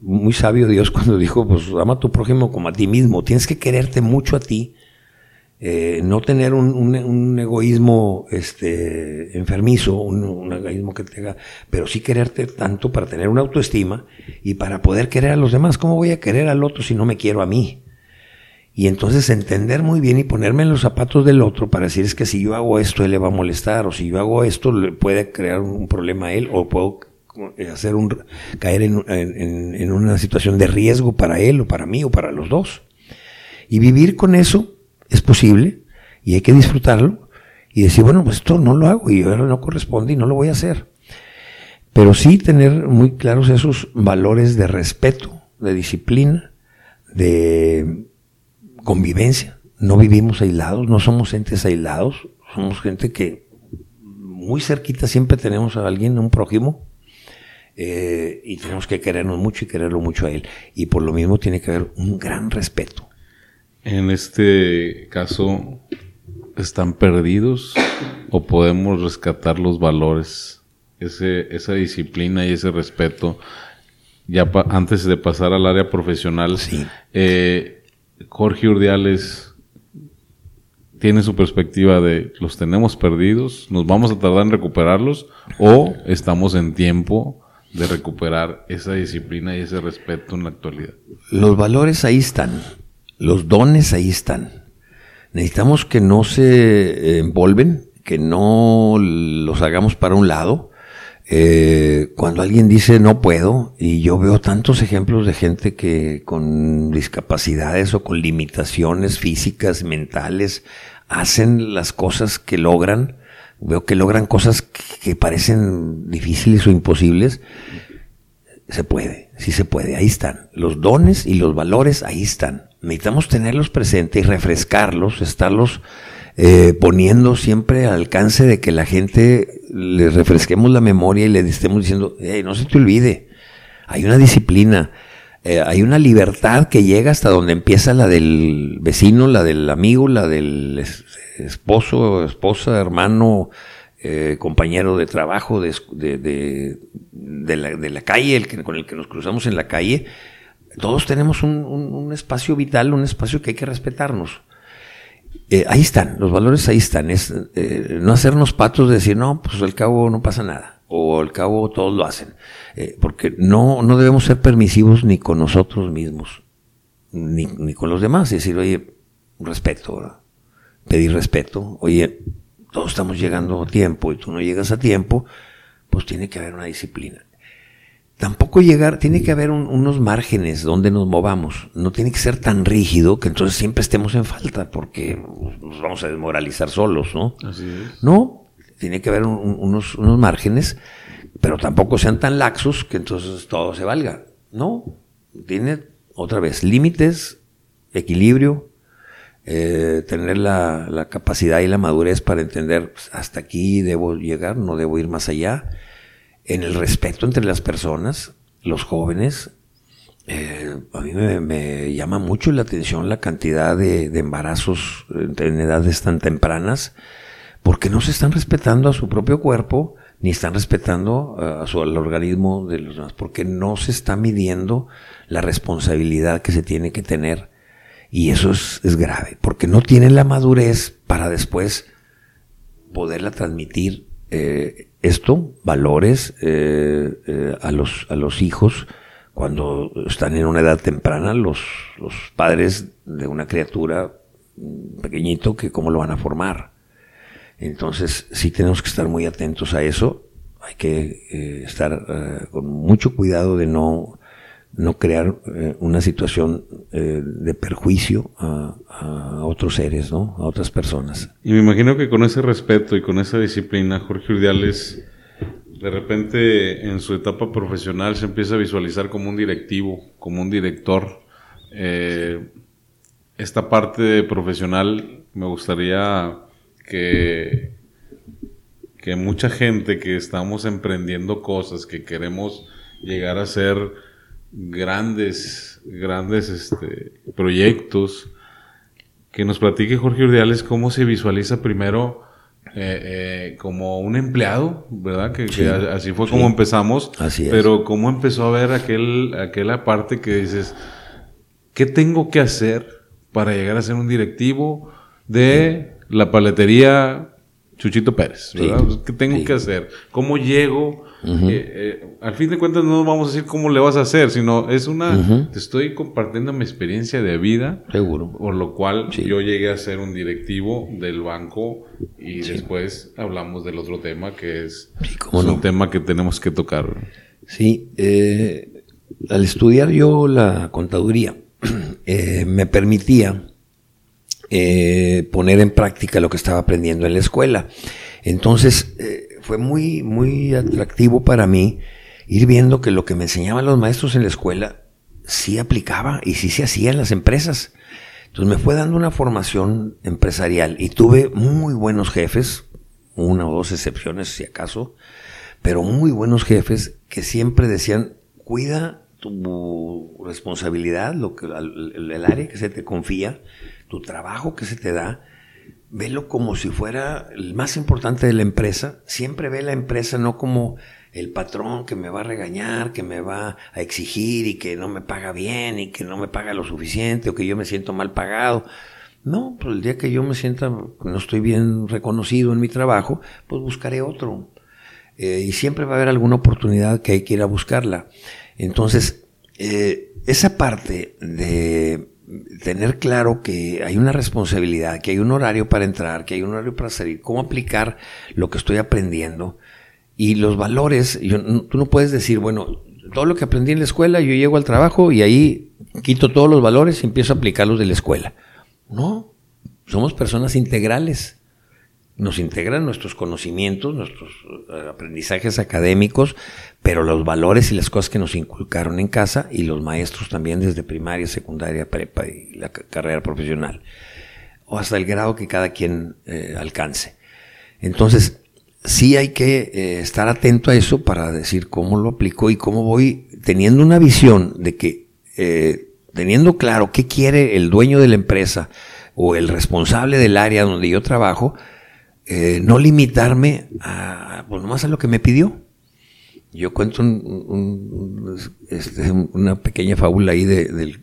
muy sabio Dios cuando dijo, pues ama a tu prójimo como a ti mismo, tienes que quererte mucho a ti eh, no tener un, egoísmo este, enfermizo, un, egoísmo que tenga, pero sí quererte tanto para tener una autoestima y para poder querer a los demás. ¿Cómo voy a querer al otro si no me quiero a mí? Y entonces entender muy bien y ponerme en los zapatos del otro para decir es que si yo hago esto, él le va a molestar, o si yo hago esto, le puede crear un problema a él, o puedo hacer un, caer en, en una situación de riesgo para él, o para mí, o para los dos. Y vivir con eso es posible, y hay que disfrutarlo, y decir, bueno, pues esto no lo hago, y ahora no corresponde, y no lo voy a hacer. Pero sí tener muy claros esos valores de respeto, de disciplina, de convivencia. No vivimos aislados, no somos entes aislados, somos gente que muy cerquita siempre tenemos a alguien, un prójimo, eh, y tenemos que querernos mucho y quererlo mucho a él. Y por lo mismo tiene que haber un gran respeto. En este caso, ¿están perdidos o podemos rescatar los valores, ese, esa disciplina y ese respeto? Ya antes de pasar al área profesional, sí. eh, Jorge Urdiales tiene su perspectiva de los tenemos perdidos, nos vamos a tardar en recuperarlos o estamos en tiempo de recuperar esa disciplina y ese respeto en la actualidad. Los valores ahí están, los dones ahí están. Necesitamos que no se envolven, que no los hagamos para un lado, eh, cuando alguien dice no puedo, y yo veo tantos ejemplos de gente que con discapacidades o con limitaciones físicas, mentales, hacen las cosas que logran, veo que logran cosas que parecen difíciles o imposibles, se puede, sí se puede, ahí están. Los dones y los valores ahí están. Necesitamos tenerlos presentes y refrescarlos, estarlos eh, poniendo siempre al alcance de que la gente le refresquemos la memoria y le estemos diciendo, no se te olvide, hay una disciplina, eh, hay una libertad que llega hasta donde empieza la del vecino, la del amigo, la del esposo, esposa, hermano, eh, compañero de trabajo, de, de, la, calle, el con el que nos cruzamos en la calle. Todos tenemos un espacio vital, un espacio que hay que respetarnos. Eh, ahí están, los valores ahí están. Es eh, no hacernos patos de decir, no, pues al cabo no pasa nada. O al cabo todos lo hacen. Eh, porque no, no debemos ser permisivos ni con nosotros mismos, ni, ni con los demás. Es decir, oye, respeto, pedir respeto. Oye, todos estamos llegando a tiempo y tú no llegas a tiempo, pues tiene que haber una disciplina tampoco llegar, tiene que haber unos márgenes donde nos movamos. No tiene que ser tan rígido que entonces siempre estemos en falta, porque nos vamos a desmoralizar solos, ¿no? Así es. No, tiene que haber unos, unos márgenes, pero tampoco sean tan laxos que entonces todo se valga. No, tiene otra vez límites, equilibrio, eh, tener la, la, capacidad y la madurez para entender pues, hasta aquí debo llegar, no debo ir más allá en el respeto entre las personas, los jóvenes. Eh, a mí me, llama mucho la atención la cantidad de, embarazos en edades tan tempranas, porque no se están respetando a su propio cuerpo, ni están respetando a su, al organismo de los demás, porque no se está midiendo la responsabilidad que se tiene que tener. Y eso es, es grave, porque no tienen la madurez para después poderla transmitir eh, esto, valores eh, eh, a, los, a los hijos cuando están en una edad temprana, los, los padres de una criatura pequeñito, que cómo lo van a formar. Entonces, sí tenemos que estar muy atentos a eso. Hay que estar con mucho cuidado de no no crear eh, una situación eh, de perjuicio a, otros seres, ¿no? A otras personas. Y me imagino que con ese respeto y con esa disciplina, Jorge Urdiales, de repente en su etapa profesional se empieza a visualizar como un directivo, como un director. Eh, esta parte profesional me gustaría que, que mucha gente que estamos emprendiendo cosas, que queremos llegar a ser grandes, grandes este, proyectos. Que nos platique Jorge Urdiales cómo se visualiza primero eh, eh, como un empleado, ¿verdad? Que, así fue como empezamos. Así Pero cómo empezó a ver aquel, aquella parte que dices, ¿qué tengo que hacer para llegar a ser un directivo de la paletería Chuchito Pérez, ¿verdad? Pues, ¿Qué tengo que hacer? ¿Cómo llego? Eh, eh, al fin de cuentas no vamos a decir cómo le vas a hacer, sino es una... Te estoy compartiendo mi experiencia de vida. Seguro. Por lo cual yo llegué a ser un directivo del banco y después hablamos del otro tema que es, un tema que tenemos que tocar. Sí, eh, al estudiar yo la contaduría, me permitía eh, poner en práctica lo que estaba aprendiendo en la escuela. Entonces, eh, fue muy, muy atractivo para mí ir viendo que lo que me enseñaban los maestros en la escuela sí aplicaba y sí se hacía en las empresas. Entonces me fue dando una formación empresarial y tuve muy buenos jefes, una o dos excepciones si acaso, pero muy buenos jefes que siempre decían, cuida tu responsabilidad, lo que, el área que se te confía, tu trabajo que se te da, velo como si fuera el más importante de la empresa. Siempre ve la empresa no como el patrón que me va a regañar, que me va a exigir y que no me paga bien y que no me paga lo suficiente o que yo me siento mal pagado. No, pues el día que yo me sienta no estoy bien reconocido en mi trabajo, pues buscaré otro. Eh, y siempre va a haber alguna oportunidad que hay que ir a buscarla. Entonces, eh, esa parte de tener claro que hay una responsabilidad, que hay un horario para entrar, que hay un horario para salir, cómo aplicar lo que estoy aprendiendo y los valores. tú no puedes decir, bueno, todo lo que aprendí en la escuela, yo llego al trabajo y ahí quito todos los valores y empiezo a aplicarlos de la escuela. No, somos personas integrales nos integran nuestros conocimientos, nuestros eh, aprendizajes académicos, pero los valores y las cosas que nos inculcaron en casa y los maestros también desde primaria, secundaria, prepa y la carrera profesional, o hasta el grado que cada quien eh, alcance. Entonces, sí hay que eh, estar atento a eso para decir cómo lo aplico y cómo voy teniendo una visión de que, teniendo claro qué quiere el dueño de la empresa o el responsable del área donde yo trabajo, eh, no limitarme a, pues nomás a lo que me pidió. Yo cuento este, una pequeña fábula ahí de,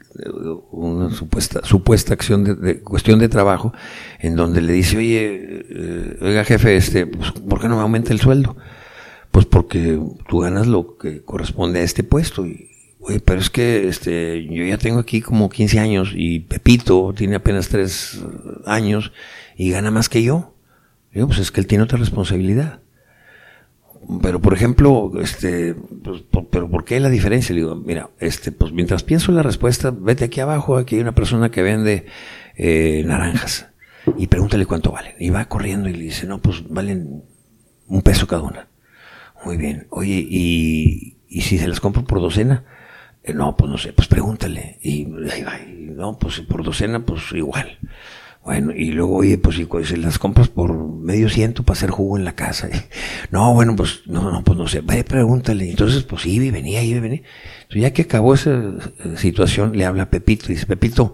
una supuesta, supuesta acción de, cuestión de trabajo, en donde le dice, oye, eh, oiga jefe, este, pues, ¿por qué no me aumenta el sueldo? Pues porque tú ganas lo que corresponde a este puesto. Y, pero es que este, yo ya tengo aquí como 15 años y Pepito tiene apenas 3 años y gana más que yo. Digo, pues es que él tiene otra responsabilidad. Pero, por ejemplo, este, pues, pero ¿por qué la diferencia? Le digo, mira, este, pues mientras pienso la respuesta, vete aquí abajo, aquí hay una persona que vende eh, naranjas y pregúntale cuánto valen. Y va corriendo y le dice, no, pues valen un peso cada una. Muy bien. Oye, ¿y, y si se las compro por docena? Eh, no, pues no sé, pues pregúntale. Y va, no, pues por docena, pues igual. Bueno, y luego, oye, pues si las compras por medio ciento para hacer jugo en la casa. No, bueno, pues no, no, pues no sé, vaya, pregúntale. Entonces, pues iba y venía, iba y venía. Entonces, ya que acabó esa eh, situación, le habla a Pepito y dice, Pepito,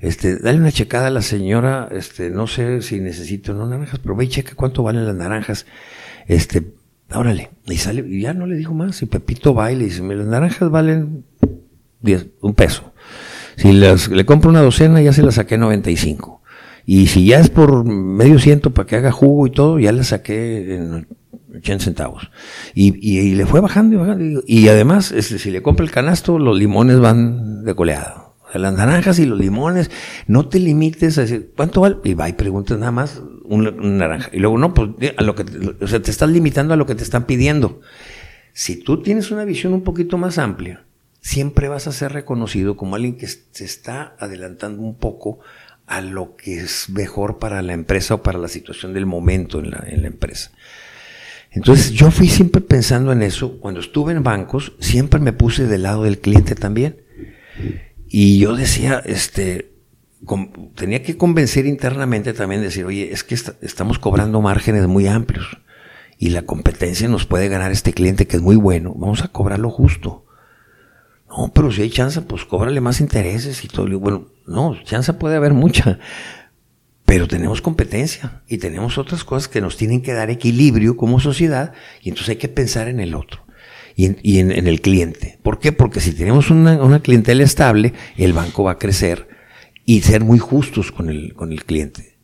este, dale una checada a la señora, este, no sé si necesito no naranjas, pero ve y checa cuánto valen las naranjas. Este, órale. Y sale, y ya no le dijo más. Y Pepito va y le dice, las naranjas valen diez, un peso. Si las, le compro una docena, ya se las saqué 95. Y si ya es por medio ciento para que haga jugo y todo, ya le saqué en 80 centavos. Y, y, le fue bajando y bajando. Y además, este, si le compra el canasto, los limones van de coleada. las naranjas y los limones, no te limites a decir, ¿cuánto vale? Y va y preguntas nada más una, naranja. Y luego, no, pues, a lo que, o sea, te estás limitando a lo que te están pidiendo. Si tú tienes una visión un poquito más amplia, siempre vas a ser reconocido como alguien que se está adelantando un poco a lo que es mejor para la empresa o para la situación del momento en la, en la empresa. Entonces yo fui siempre pensando en eso. Cuando estuve en bancos, siempre me puse del lado del cliente también. Y yo decía, este, tenía que convencer internamente también, decir, oye, es que estamos cobrando márgenes muy amplios y la competencia nos puede ganar este cliente que es muy bueno, vamos a cobrarlo justo. No, pero si hay chance, pues cóbrale más intereses y todo. Bueno, no, chance puede haber mucha, pero tenemos competencia y tenemos otras cosas que nos tienen que dar equilibrio como sociedad y entonces hay que pensar en el otro y en, el cliente. ¿Por qué? Porque si tenemos una, una, clientela estable, el banco va a crecer y ser muy justos con el, con el cliente.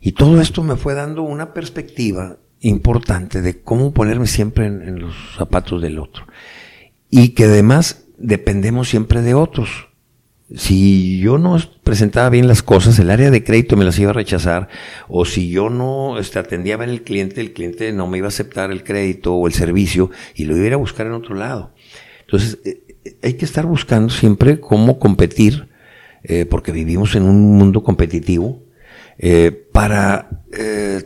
Y todo esto me fue dando una perspectiva importante de cómo ponerme siempre en, los zapatos del otro. Y que además dependemos siempre de otros. Si yo no presentaba bien las cosas, el área de crédito me las iba a rechazar, o si yo no este, atendía bien el cliente, el cliente no me iba a aceptar el crédito o el servicio y lo iba a buscar en otro lado. Entonces, eh, eh, hay que estar buscando siempre cómo competir, eh, porque vivimos en un mundo competitivo, para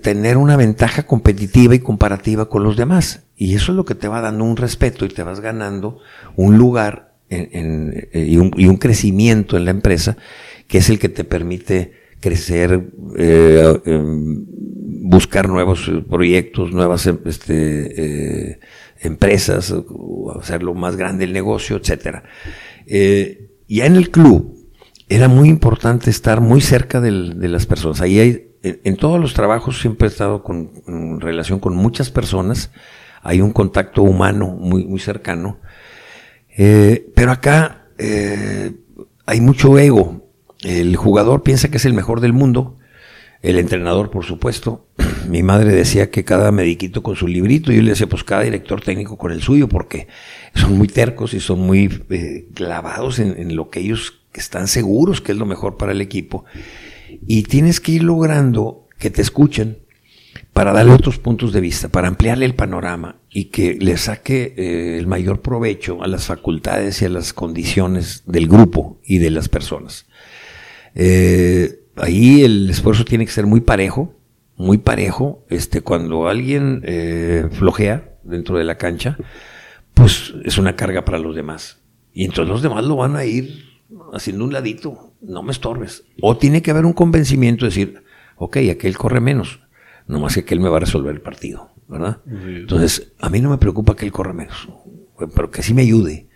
tener una ventaja competitiva y comparativa con los demás. Y eso es lo que te va dando un respeto y te vas ganando un lugar y, un, crecimiento en la empresa que es el que te permite crecer, em, buscar nuevos proyectos, nuevas em, este, empresas, hacerlo más grande el negocio, etcétera. Eh, ya en el club era muy importante estar muy cerca de las personas. Ahí hay, en, todos los trabajos siempre he estado con, en relación con muchas personas. Hay un contacto humano muy, muy cercano. Eh, pero acá eh, hay mucho ego. El jugador piensa que es el mejor del mundo el entrenador, por supuesto. Mi madre decía que cada mediquito con su librito, yo le decía, pues cada director técnico con el suyo, porque son muy tercos y son muy eh, clavados en, lo que ellos están seguros que es lo mejor para el equipo. Y tienes que ir logrando que te escuchen para darle otros puntos de vista, para ampliarle el panorama y que le saque eh, el mayor provecho a las facultades y a las condiciones del grupo y de las personas. Eh, ahí el esfuerzo tiene que ser muy parejo, muy parejo. Este, cuando alguien eh, flojea dentro de la cancha, pues es una carga para los demás. Y entonces los demás lo van a ir haciendo un ladito, no me estorbes. O tiene que haber un convencimiento de decir, ok, aquel corre menos, nomás que aquel me va a resolver el partido, ¿verdad? Entonces, a mí no me preocupa que él corra menos, pero que sí me ayude.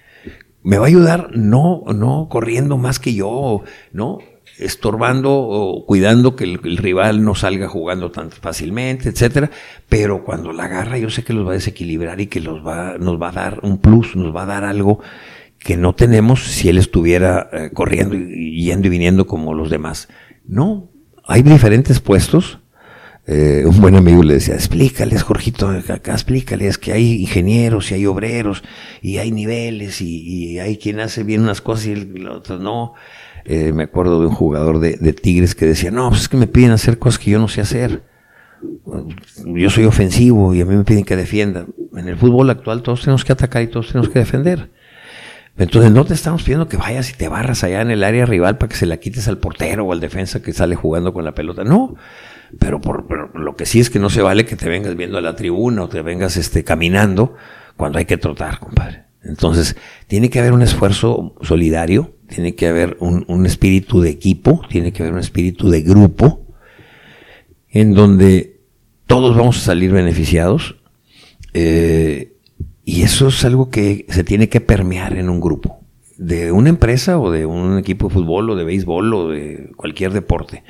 Me va a ayudar no, no corriendo más que yo, ¿no? estorbando o cuidando que el, rival no salga jugando tan fácilmente, etcétera, pero cuando la agarra yo sé que los va a desequilibrar y que los va, nos va a dar un plus, nos va a dar algo que no tenemos si él estuviera eh, corriendo y yendo y viniendo como los demás. No, hay diferentes puestos. Eh, un buen amigo le decía, explícales, Jorgito, acá explícales que hay ingenieros y hay obreros y hay niveles y, hay quien hace bien unas cosas y el otro no. Eh, me acuerdo de un jugador de, Tigres que decía, no, pues es que me piden hacer cosas que yo no sé hacer. Yo soy ofensivo y a mí me piden que defienda. En el fútbol actual todos tenemos que atacar y todos tenemos que defender. Entonces no te estamos pidiendo que vayas y te barras allá en el área rival para que se la quites al portero o al defensa que sale jugando con la pelota. No, pero, por, lo que sí es que no se vale que te vengas viendo a la tribuna o te vengas este, caminando cuando hay que trotar, compadre. Entonces, tiene que haber un esfuerzo solidario, tiene que haber un, espíritu de equipo, tiene que haber un espíritu de grupo, en donde todos vamos a salir beneficiados. Eh, y eso es algo que se tiene que permear en un grupo, de una empresa o de un equipo de fútbol o de béisbol o de cualquier deporte.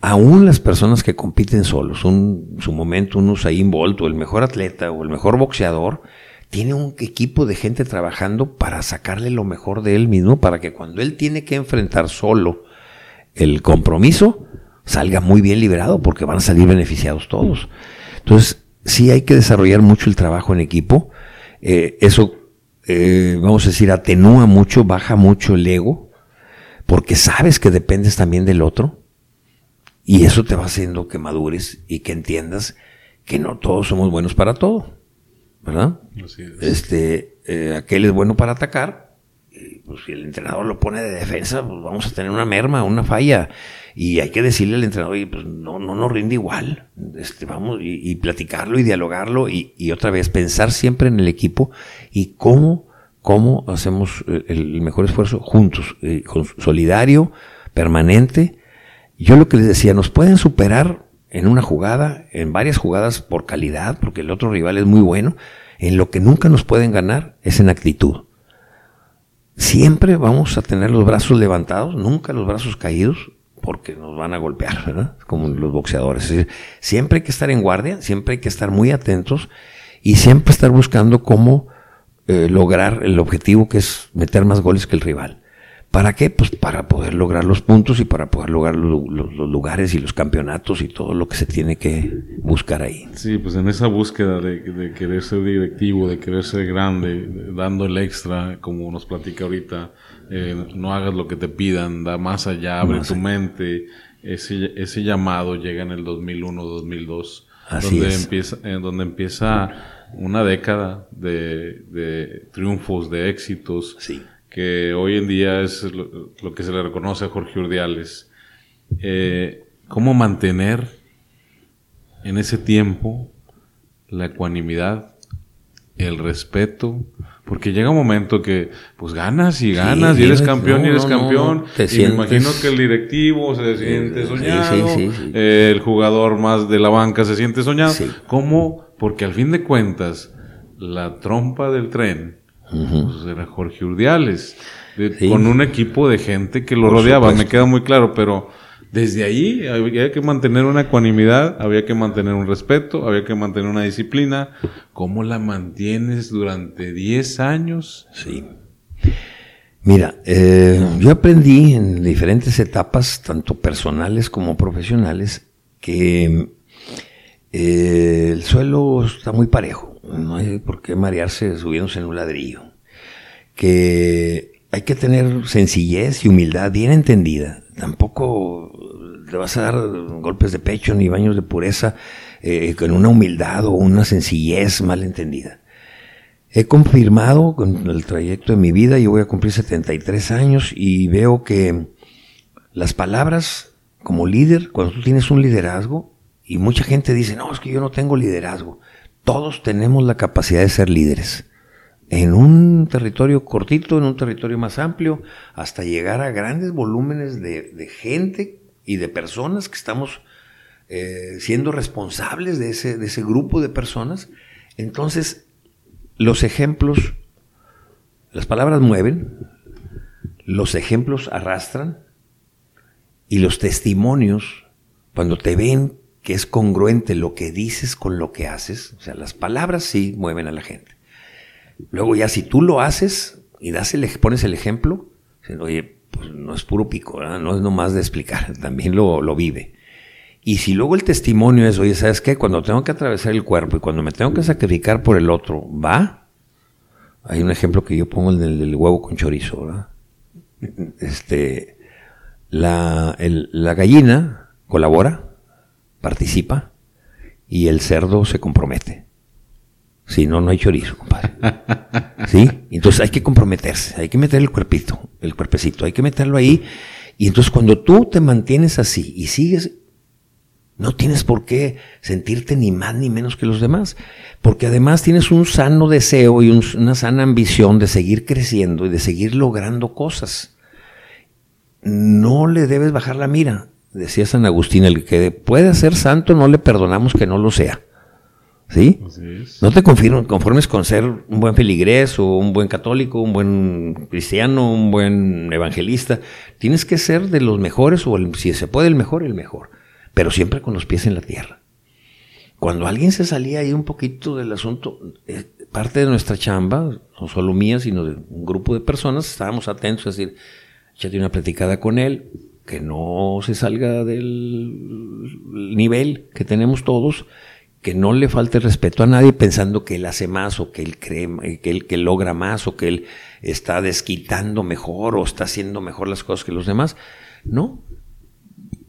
Aún las personas que compiten solos, un, su momento un Usain Bolt o el mejor atleta o el mejor boxeador, tiene un equipo de gente trabajando para sacarle lo mejor de él mismo, para que cuando él tiene que enfrentar solo el compromiso, salga muy bien liberado, porque van a salir beneficiados todos. Entonces, sí hay que desarrollar mucho el trabajo en equipo. Eh, eso, eh, vamos a decir, atenúa mucho, baja mucho el ego, porque sabes que dependes también del otro. Y eso te va haciendo que madures y que entiendas que no todos somos buenos para todo. ¿verdad? Este, eh, aquel es bueno para atacar, y pues si el entrenador lo pone de defensa, pues vamos a tener una merma, una falla. Y hay que decirle al entrenador, y pues no, no nos rinde igual. Este, vamos, y, platicarlo y dialogarlo, y, otra vez pensar siempre en el equipo y cómo, cómo hacemos el, mejor esfuerzo juntos, eh, solidario, permanente. Yo lo que les decía, nos pueden superar en una jugada, en varias jugadas por calidad, porque el otro rival es muy bueno, en lo que nunca nos pueden ganar es en actitud. Siempre vamos a tener los brazos levantados, nunca los brazos caídos, porque nos van a golpear, ¿verdad? Como los boxeadores. siempre hay que estar en guardia, siempre hay que estar muy atentos y siempre estar buscando cómo eh, lograr el objetivo que es meter más goles que el rival. ¿Para qué? Pues para poder lograr los puntos y para poder lograr los, lugares y los campeonatos y todo lo que se tiene que buscar ahí. Sí, pues en esa búsqueda de, querer ser directivo, de querer ser grande, dando el extra, como nos platica ahorita, eh, no hagas lo que te pidan, da más allá, abre tu mente. Ese, ese llamado llega en el 2001-2002, donde, empieza, eh, donde empieza una década de, de triunfos, de éxitos. Sí que hoy en día es lo, que se le reconoce a Jorge Urdiales. Eh, ¿Cómo mantener en ese tiempo la ecuanimidad, el respeto? Porque llega un momento que, pues ganas y ganas, y eres campeón y eres campeón. y me imagino que el directivo se siente soñado, el jugador más de la banca se siente soñado. ¿Cómo? Porque al fin de cuentas, la trompa del tren pues era Jorge Urdiales, con un equipo de gente que lo rodeaba, me queda muy claro, pero desde ahí había que mantener una ecuanimidad, había que mantener un respeto, había que mantener una disciplina. ¿Cómo la mantienes durante 10 años? Sí. Mira, eh, yo aprendí en diferentes etapas, tanto personales como profesionales, que eh, el suelo está muy parejo no hay por qué marearse subiéndose en un ladrillo. Que hay que tener sencillez y humildad bien entendida. Tampoco te vas a dar golpes de pecho ni baños de pureza eh, con una humildad o una sencillez mal entendida. He confirmado con el trayecto de mi vida, yo voy a cumplir 73 años y veo que las palabras como líder, cuando tú tienes un liderazgo, y mucha gente dice, no, es que yo no tengo liderazgo. Todos tenemos la capacidad de ser líderes. En un territorio cortito, en un territorio más amplio, hasta llegar a grandes volúmenes de, gente y de personas que estamos eh, siendo responsables de ese, de ese grupo de personas. Entonces, los ejemplos, las palabras mueven, los ejemplos arrastran y los testimonios, cuando te ven que es congruente lo que dices con lo que haces. O sea, las palabras sí mueven a la gente. Luego ya si tú lo haces y das el, pones el ejemplo, oye, pues no es puro pico, no es nomás de explicar, también lo, lo vive. Y si luego el testimonio es, oye, ¿sabes qué? Cuando tengo que atravesar el cuerpo y cuando me tengo que sacrificar por el otro, ¿va? Hay un ejemplo que yo pongo, el del, huevo con chorizo, ¿verdad? Este, la, la gallina colabora, participa y el cerdo se compromete. Si no, no hay chorizo, compadre. ¿Sí? Entonces hay que comprometerse, hay que meter el cuerpito, el cuerpecito, hay que meterlo ahí. Y entonces cuando tú te mantienes así y sigues, no tienes por qué sentirte ni más ni menos que los demás. Porque además tienes un sano deseo y una sana ambición de seguir creciendo y de seguir logrando cosas. No le debes bajar la mira decía San Agustín, el que puede ser santo no le perdonamos que no lo sea. ¿Sí? No te conformes con ser un buen filigrés o un buen católico, un buen cristiano, un buen evangelista. Tienes que ser de los mejores o si se puede el mejor, el mejor. Pero siempre con los pies en la tierra. Cuando alguien se salía ahí un poquito del asunto, eh, parte de nuestra chamba, no solo mía, sino de un grupo de personas, estábamos atentos a decir, échate una platicada con él, que no se salga del nivel que tenemos todos, que no le falte respeto a nadie pensando que él hace más o que él cree, que él que logra más o que él está desquitando mejor o está haciendo mejor las cosas que los demás. No.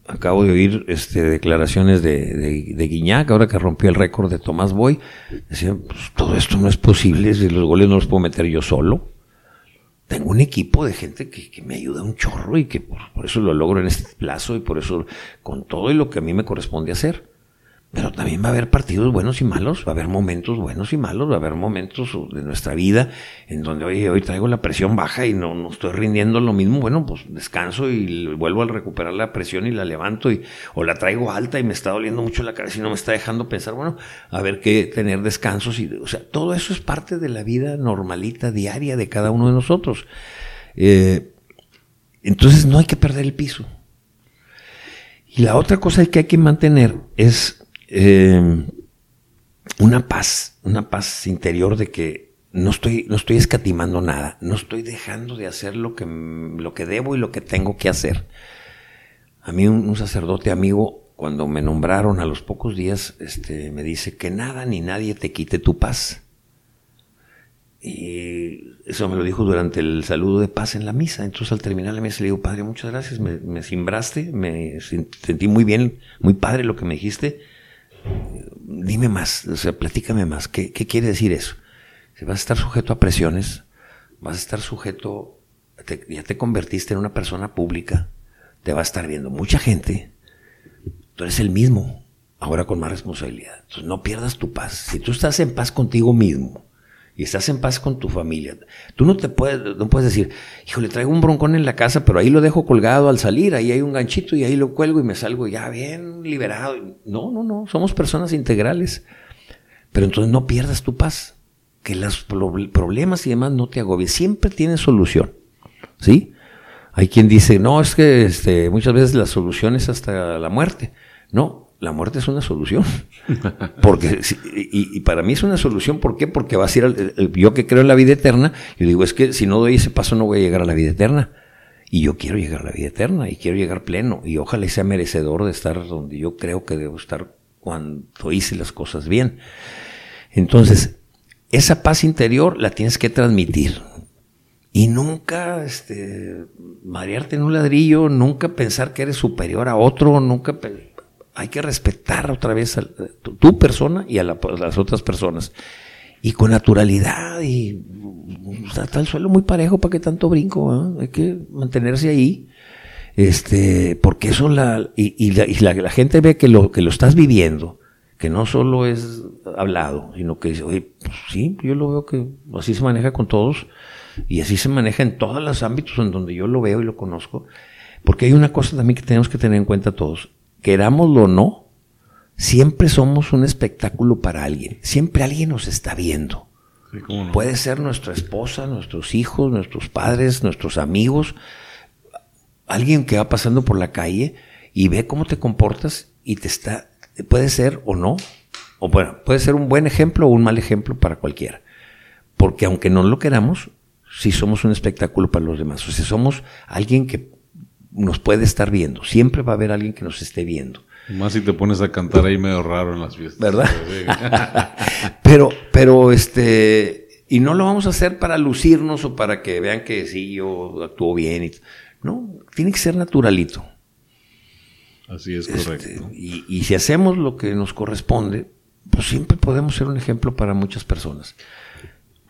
Acabo de oír este, declaraciones de, de, Guiñac, ahora que rompió el récord de Tomás Boy. Decía, pues, todo esto no es posible, si los goles no los puedo meter yo solo tengo un equipo de gente que, me ayuda un chorro y que por, eso lo logro en este plazo y por eso con todo y lo que a mí me corresponde hacer. Pero también va a haber partidos buenos y malos, va a haber momentos buenos y malos, va a haber momentos de nuestra vida en donde, oye, hoy traigo la presión baja y no, no estoy rindiendo lo mismo. Bueno, pues descanso y vuelvo a recuperar la presión y la levanto y, o la traigo alta y me está doliendo mucho la cabeza y no me está dejando pensar, bueno, a ver qué tener descansos y, o sea, todo eso es parte de la vida normalita, diaria de cada uno de nosotros. Eh, entonces no hay que perder el piso. Y la otra cosa que hay que mantener es eh, una paz, una paz interior de que no estoy, no estoy escatimando nada, no estoy dejando de hacer lo que, lo que debo y lo que tengo que hacer. A mí un, sacerdote amigo, cuando me nombraron a los pocos días, este, me dice que nada ni nadie te quite tu paz. Y eso me lo dijo durante el saludo de paz en la misa. Entonces al terminar la misa le Padre, muchas gracias, me, me simbraste, me sentí muy bien, muy padre lo que me dijiste. Dime más, o platícame más, ¿qué, quiere decir eso? vas a estar sujeto a presiones, vas a estar sujeto, ya te convertiste en una persona pública, te va a estar viendo mucha gente, tú eres el mismo, ahora con más responsabilidad. Entonces no pierdas tu paz. Si tú estás en paz contigo mismo y estás en paz con tu familia, tú no te puedes, no puedes decir, hijo, le traigo un broncón en la casa, pero ahí lo dejo colgado al salir, ahí hay un ganchito y ahí lo cuelgo y me salgo ya bien liberado. No, no, no, somos personas integrales. Pero entonces no pierdas tu paz que los problemas y demás no te agobien, siempre tienen solución, ¿sí? Hay quien dice, no, es que este, muchas veces la solución es hasta la muerte. No, la muerte es una solución. Porque, y, para mí es una solución, ¿por qué? Porque vas a ir, al, yo que creo en la vida eterna, yo digo, es que si no doy ese paso no voy a llegar a la vida eterna. Y yo quiero llegar a la vida eterna y quiero llegar pleno. Y ojalá sea merecedor de estar donde yo creo que debo estar cuando hice las cosas bien. Entonces, esa paz interior la tienes que transmitir. Y nunca este, marearte en un ladrillo, nunca pensar que eres superior a otro, nunca... Hay que respetar otra vez a tu, persona y a, las otras personas. Y con naturalidad y está el suelo muy parejo para que tanto brinco, hay que mantenerse ahí. Este, porque eso la, y, la, la, gente ve que lo, que lo estás viviendo que no solo es hablado, sino que dice, oye, pues sí, yo lo veo que así se maneja con todos y así se maneja en todos los ámbitos en donde yo lo veo y lo conozco. Porque hay una cosa también que tenemos que tener en cuenta todos, querámoslo o no, siempre somos un espectáculo para alguien, siempre alguien nos está viendo. Puede ser nuestra esposa, nuestros hijos, nuestros padres, nuestros amigos, alguien que va pasando por la calle y ve cómo te comportas y te está puede ser o no, o bueno, puede ser un buen ejemplo o un mal ejemplo para cualquiera. Porque aunque no lo queramos, sí somos un espectáculo para los demás. O sea, somos alguien que nos puede estar viendo. Siempre va a haber alguien que nos esté viendo. Más si te pones a cantar ahí medio raro en las fiestas. ¿Verdad? pero, pero este, y no lo vamos a hacer para lucirnos o para que vean que sí, yo actúo bien. no, tiene que ser naturalito. Así es este, correcto. y, si hacemos lo que nos corresponde, pues siempre podemos ser un ejemplo para muchas personas.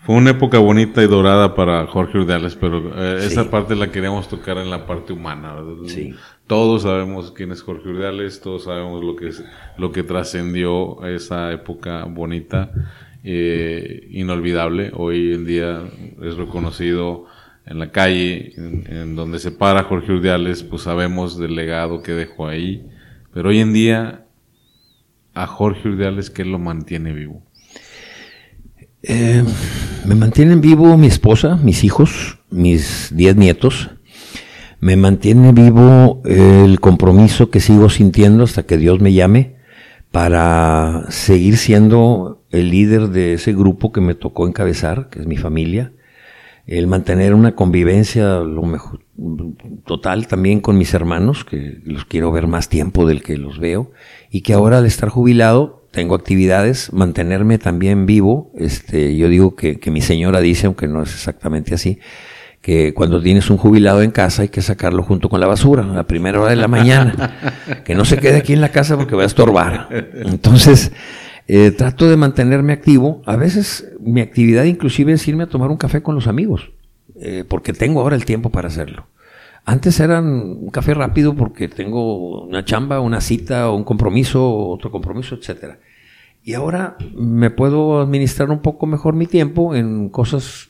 Fue una época bonita y dorada para Jorge Urdiales, pero eh, esa parte la queríamos tocar en la parte humana. Sí. Todos sabemos quién es Jorge Urdiales, todos sabemos lo que, lo que trascendió esa época bonita, eh, inolvidable. Hoy en día es reconocido en la calle, en, donde se para Jorge Urdiales, pues sabemos del legado que dejó ahí. Pero hoy en día, a Jorge Urdiales, ¿qué lo mantiene vivo? Eh, me mantienen vivo mi esposa, mis hijos, mis diez nietos. Me mantiene vivo el compromiso que sigo sintiendo hasta que Dios me llame para seguir siendo el líder de ese grupo que me tocó encabezar, que es mi familia el mantener una convivencia lo mejor, total también con mis hermanos, que los quiero ver más tiempo del que los veo, y que ahora al estar jubilado tengo actividades, mantenerme también vivo, este, yo digo que, mi señora dice, aunque no es exactamente así, que cuando tienes un jubilado en casa hay que sacarlo junto con la basura, a la primera hora de la mañana, que no se quede aquí en la casa porque va a estorbar. Entonces, eh, trato de mantenerme activo. A veces mi actividad inclusive es irme a tomar un café con los amigos, eh, porque tengo ahora el tiempo para hacerlo. Antes eran un café rápido porque tengo una chamba, una cita, un compromiso, otro compromiso, etcétera. Y ahora me puedo administrar un poco mejor mi tiempo en cosas,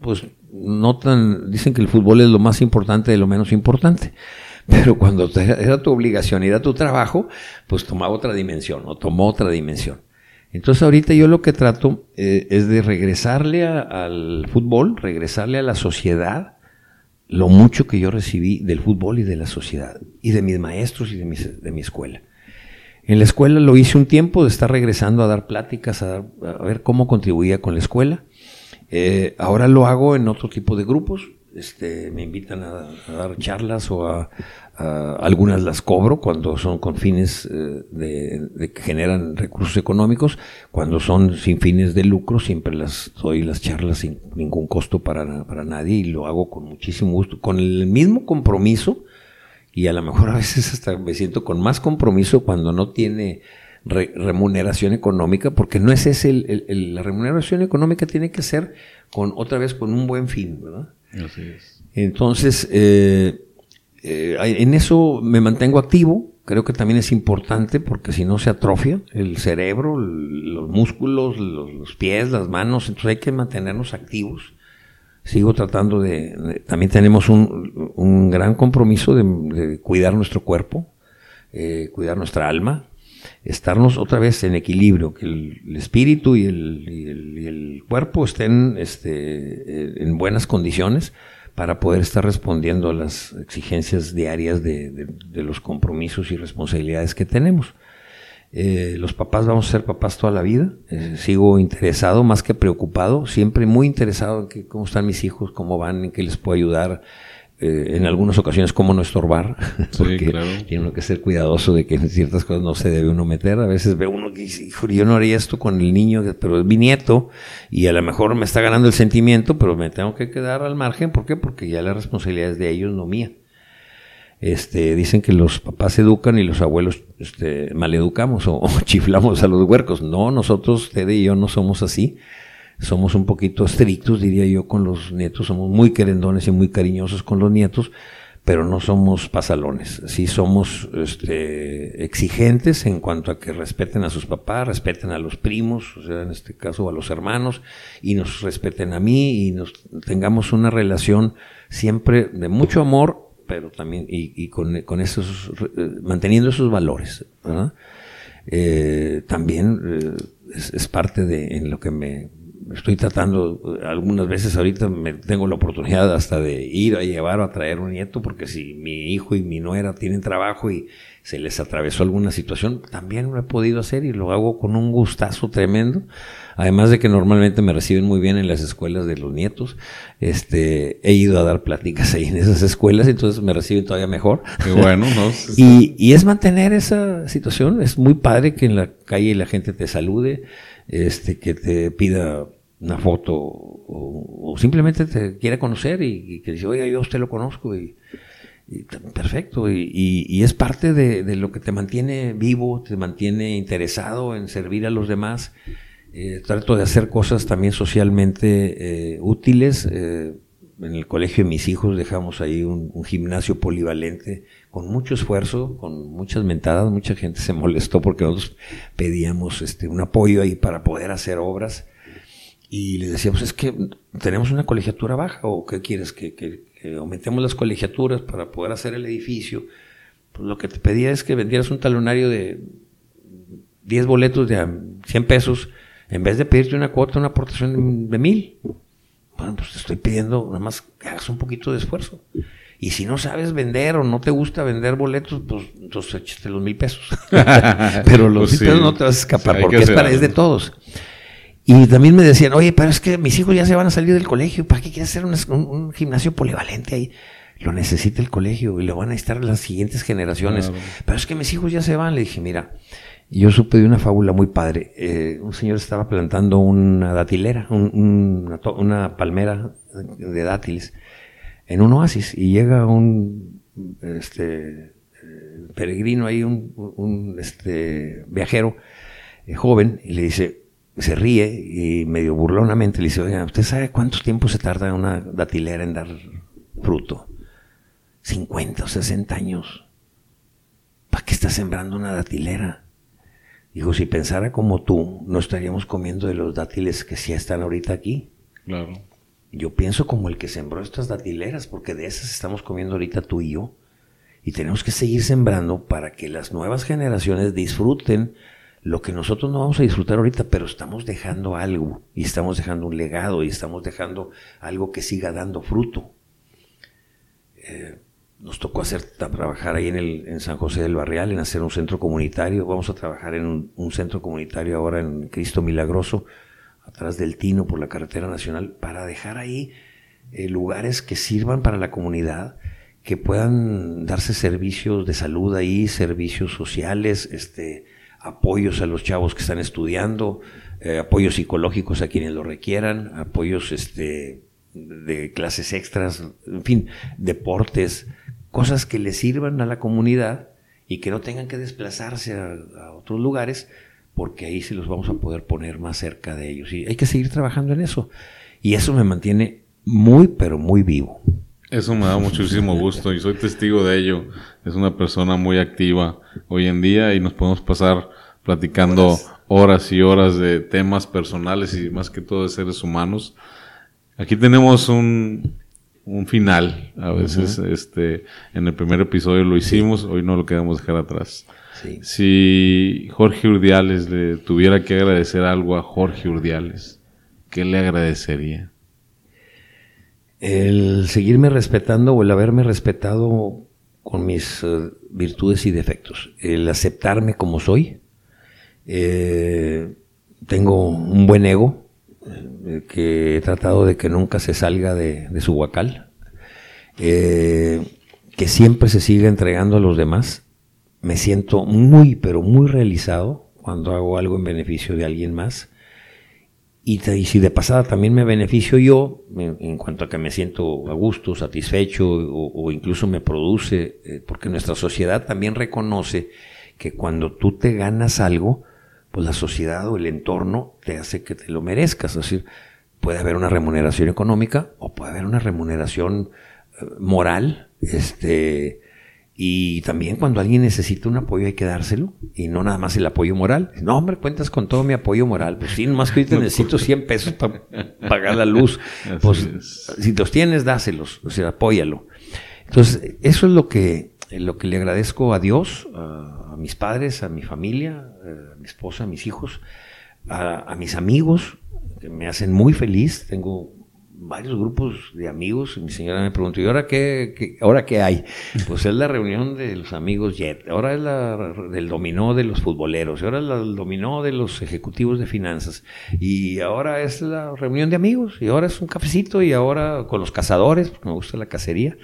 pues no tan. Dicen que el fútbol es lo más importante de lo menos importante. Pero cuando era tu obligación, era tu trabajo, pues tomaba otra dimensión o tomó otra dimensión. Entonces ahorita yo lo que trato eh, es de regresarle al fútbol, regresarle a la sociedad lo mucho que yo recibí del fútbol y de la sociedad, y de mis maestros y de, de mi escuela. En la escuela lo hice un tiempo de estar regresando a dar pláticas, a, ver cómo contribuía con la escuela, Eh, ahora lo hago en otro tipo de grupos. Este, me invitan a, dar charlas o a, algunas las cobro cuando son con fines eh, de, que generan recursos económicos. Cuando son sin fines de lucro, siempre las doy las charlas sin ningún costo para, para nadie y lo hago con muchísimo gusto, con el mismo compromiso y a lo mejor a veces hasta me siento con más compromiso cuando no tiene remuneración económica, porque no es ese el, la remuneración económica tiene que ser con otra vez con un buen fin, ¿verdad? Entonces, eh, eh, en eso me mantengo activo, creo que también es importante porque si no se atrofia el cerebro, los músculos, los, pies, las manos, entonces hay que mantenernos activos. Sigo tratando de, también tenemos un, un gran compromiso de, cuidar nuestro cuerpo, eh, cuidar nuestra alma, estarnos otra vez en equilibrio, que el, espíritu y el, cuerpo estén este, eh, en buenas condiciones para poder estar respondiendo a las exigencias diarias de, los compromisos y responsabilidades que tenemos. Eh, los papás vamos a ser papás toda la vida. Eh, sigo interesado, más que preocupado, siempre muy interesado en cómo están mis hijos, cómo van, en qué les puedo ayudar, eh, en algunas ocasiones cómo no estorbar, porque tiene uno que ser cuidadoso de que en ciertas cosas no se debe uno meter. A veces ve uno que dice, yo no haría esto con el niño, pero es mi nieto, y a lo mejor me está ganando el sentimiento, pero me tengo que quedar al margen. ¿Por qué? Porque ya la responsabilidad es de ellos, no mía. Este, dicen que los papás educan y los abuelos este, maleducamos o, o chiflamos a los huercos. No, nosotros, usted y yo no somos así somos un poquito estrictos, diría yo, con los nietos, somos muy querendones y muy cariñosos con los nietos, pero no somos pasalones, sí somos este, exigentes en cuanto a que respeten a sus papás, respeten a los primos, o sea, en este caso a los hermanos, y nos respeten a mí y nos tengamos una relación siempre de mucho amor, pero también y, con, con, esos, eh, manteniendo esos valores. Eh, también eh, es, es, parte de en lo que me, estoy tratando, algunas veces ahorita me tengo la oportunidad hasta de ir a llevar o a traer un nieto, porque si mi hijo y mi nuera tienen trabajo y se les atravesó alguna situación, también lo he podido hacer y lo hago con un gustazo tremendo. Además de que normalmente me reciben muy bien en las escuelas de los nietos, este, he ido a dar pláticas ahí en esas escuelas, entonces me reciben todavía mejor. Qué bueno, ¿no? y, y es mantener esa situación, es muy padre que en la calle la gente te salude, este, que te pida una foto o, simplemente te quiere conocer y, que dice, oiga, yo a usted lo conozco y, perfecto. Y, es parte de, lo que te mantiene vivo, te mantiene interesado en servir a los demás. Eh, trato de hacer cosas también socialmente eh, útiles. Eh, en el colegio de mis hijos dejamos ahí un, un, gimnasio polivalente con mucho esfuerzo, con muchas mentadas. Mucha gente se molestó porque nosotros pedíamos este, un apoyo ahí para poder hacer obras y le decíamos, es que tenemos una colegiatura baja, o qué quieres, que, que, aumentemos las colegiaturas para poder hacer el edificio. Pues lo que te pedía es que vendieras un talonario de 10 boletos de 100 pesos, en vez de pedirte una cuota, una aportación de, mil. Bueno, pues te estoy pidiendo nada más que hagas un poquito de esfuerzo. Y si no sabes vender o no te gusta vender boletos, pues entonces échate los mil pesos. Pero los pues mil pesos no te vas a escapar porque es, para, es de todos. Y también me decían, oye, pero es que mis hijos ya se van a salir del colegio, ¿para qué quieres hacer un, gimnasio polivalente ahí? Lo necesita el colegio y lo van a estar las siguientes generaciones. Pero es que mis hijos ya se van. Le dije, mira, yo supe de una fábula muy padre. Eh, un señor estaba plantando una datilera, una, palmera de dátiles en un oasis y llega un este, peregrino ahí, un, este, viajero eh, joven y le dice, se ríe y medio burlonamente le dice, oiga, ¿usted sabe cuánto tiempo se tarda una datilera en dar fruto? 50 o 60 años. ¿Para qué está sembrando una datilera? Dijo, si pensara como tú, no estaríamos comiendo de los dátiles que sí están ahorita aquí. Claro. Yo pienso como el que sembró estas datileras, porque de esas estamos comiendo ahorita tú y yo. Y tenemos que seguir sembrando para que las nuevas generaciones disfruten lo que nosotros no vamos a disfrutar ahorita, pero estamos dejando algo y estamos dejando un legado y estamos dejando algo que siga dando fruto. Eh, nos tocó hacer trabajar ahí en, el, en San José del Barrial, en hacer un centro comunitario. Vamos a trabajar en un, centro comunitario ahora en Cristo Milagroso, atrás del Tino por la carretera nacional, para dejar ahí eh, lugares que sirvan para la comunidad, que puedan darse servicios de salud ahí, servicios sociales, este, apoyos a los chavos que están estudiando, eh, apoyos psicológicos a quienes lo requieran, apoyos este, de clases extras, en fin, deportes, cosas que le sirvan a la comunidad y que no tengan que desplazarse a, otros lugares porque ahí se los vamos a poder poner más cerca de ellos. Y hay que seguir trabajando en eso. Y eso me mantiene muy, pero muy vivo. Eso me da muchísimo gusto y soy testigo de ello. Es una persona muy activa hoy en día y nos podemos pasar platicando horas, y horas de temas personales y más que todo de seres humanos. Aquí tenemos un, un final. A veces, este, en el primer episodio lo hicimos, hoy no lo queremos dejar atrás. Si Jorge Urdiales le tuviera que agradecer algo a Jorge Urdiales, ¿qué le agradecería? El seguirme respetando o el haberme respetado con mis eh, virtudes y defectos. El aceptarme como soy. Eh, tengo un buen ego, eh, que he tratado de que nunca se salga de, su huacal, que siempre se siga entregando a los demás. Me siento muy, pero muy realizado cuando hago algo en beneficio de alguien más. Y, si de pasada también me beneficio yo, en, cuanto a que me siento a gusto, satisfecho o, incluso me produce, eh, porque nuestra sociedad también reconoce que cuando tú te ganas algo, pues la sociedad o el entorno te hace que te lo merezcas. Es decir, puede haber una remuneración económica o puede haber una remuneración eh, moral, este, y también cuando alguien necesita un apoyo hay que dárselo y no nada más el apoyo moral. No, hombre, cuentas con todo mi apoyo moral. Pues sí, nomás que ahorita necesito 100 pesos para pagar la luz. Pues si los tienes, dáselos, o sea, apóyalo. Entonces, eso es lo que, lo que le agradezco a Dios, a, mis padres, a mi familia, a mi esposa, a mis hijos, a, mis amigos, que me hacen muy feliz. Tengo varios grupos de amigos. Mi señora me preguntó, ¿y ahora qué, ahora qué hay? Pues es la reunión de los amigos Jet, ahora es la del dominó de los futboleros, ahora es la del dominó de los ejecutivos de finanzas, y ahora es la reunión de amigos, y ahora es un cafecito, y ahora con los cazadores, porque me gusta la cacería.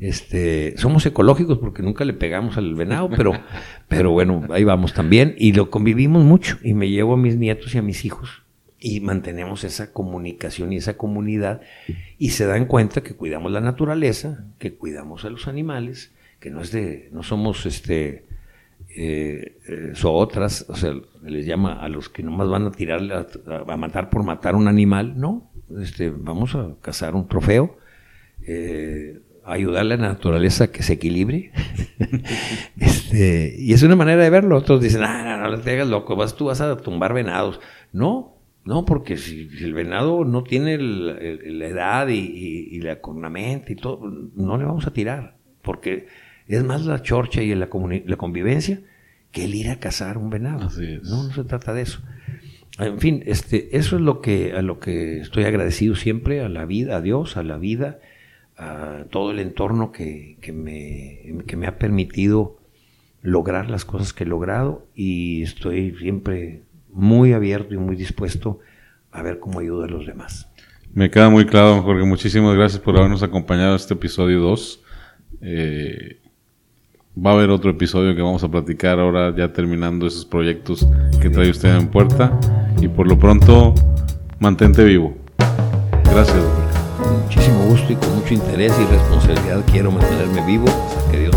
Este, somos ecológicos porque nunca le pegamos al venado, pero, pero bueno, ahí vamos también. Y lo convivimos mucho. Y me llevo a mis nietos y a mis hijos. Y mantenemos esa comunicación y esa comunidad. Y se dan cuenta que cuidamos la naturaleza, que cuidamos a los animales, que no es de, no somos este eh, eh otras, o sea, les llama a los que nomás van a tirar a, matar por matar un animal, no, este, vamos a cazar un trofeo, eh, ayudar a la naturaleza a que se equilibre. este, y es una manera de verlo. Otros dicen, ah, no, no te hagas loco, vas, tú vas a tumbar venados. No, no, porque si, el venado no tiene la edad y, la cornamenta y todo, no le vamos a tirar. Porque es más la chorcha y la, la convivencia que el ir a cazar un venado. No, no se trata de eso. En fin, este, eso es lo que, a lo que estoy agradecido siempre, a la vida, a Dios, a la vida a todo el entorno que, me, que me ha permitido lograr las cosas que he logrado y estoy siempre muy abierto y muy dispuesto a ver cómo ayudo a los demás. Me queda muy claro, Jorge. Muchísimas gracias por habernos acompañado en este episodio 2. Eh, va a haber otro episodio que vamos a platicar ahora ya terminando esos proyectos que trae usted en puerta. Y por lo pronto, mantente vivo. Gracias muchísimo gusto y con mucho interés y responsabilidad quiero mantenerme vivo hasta que Dios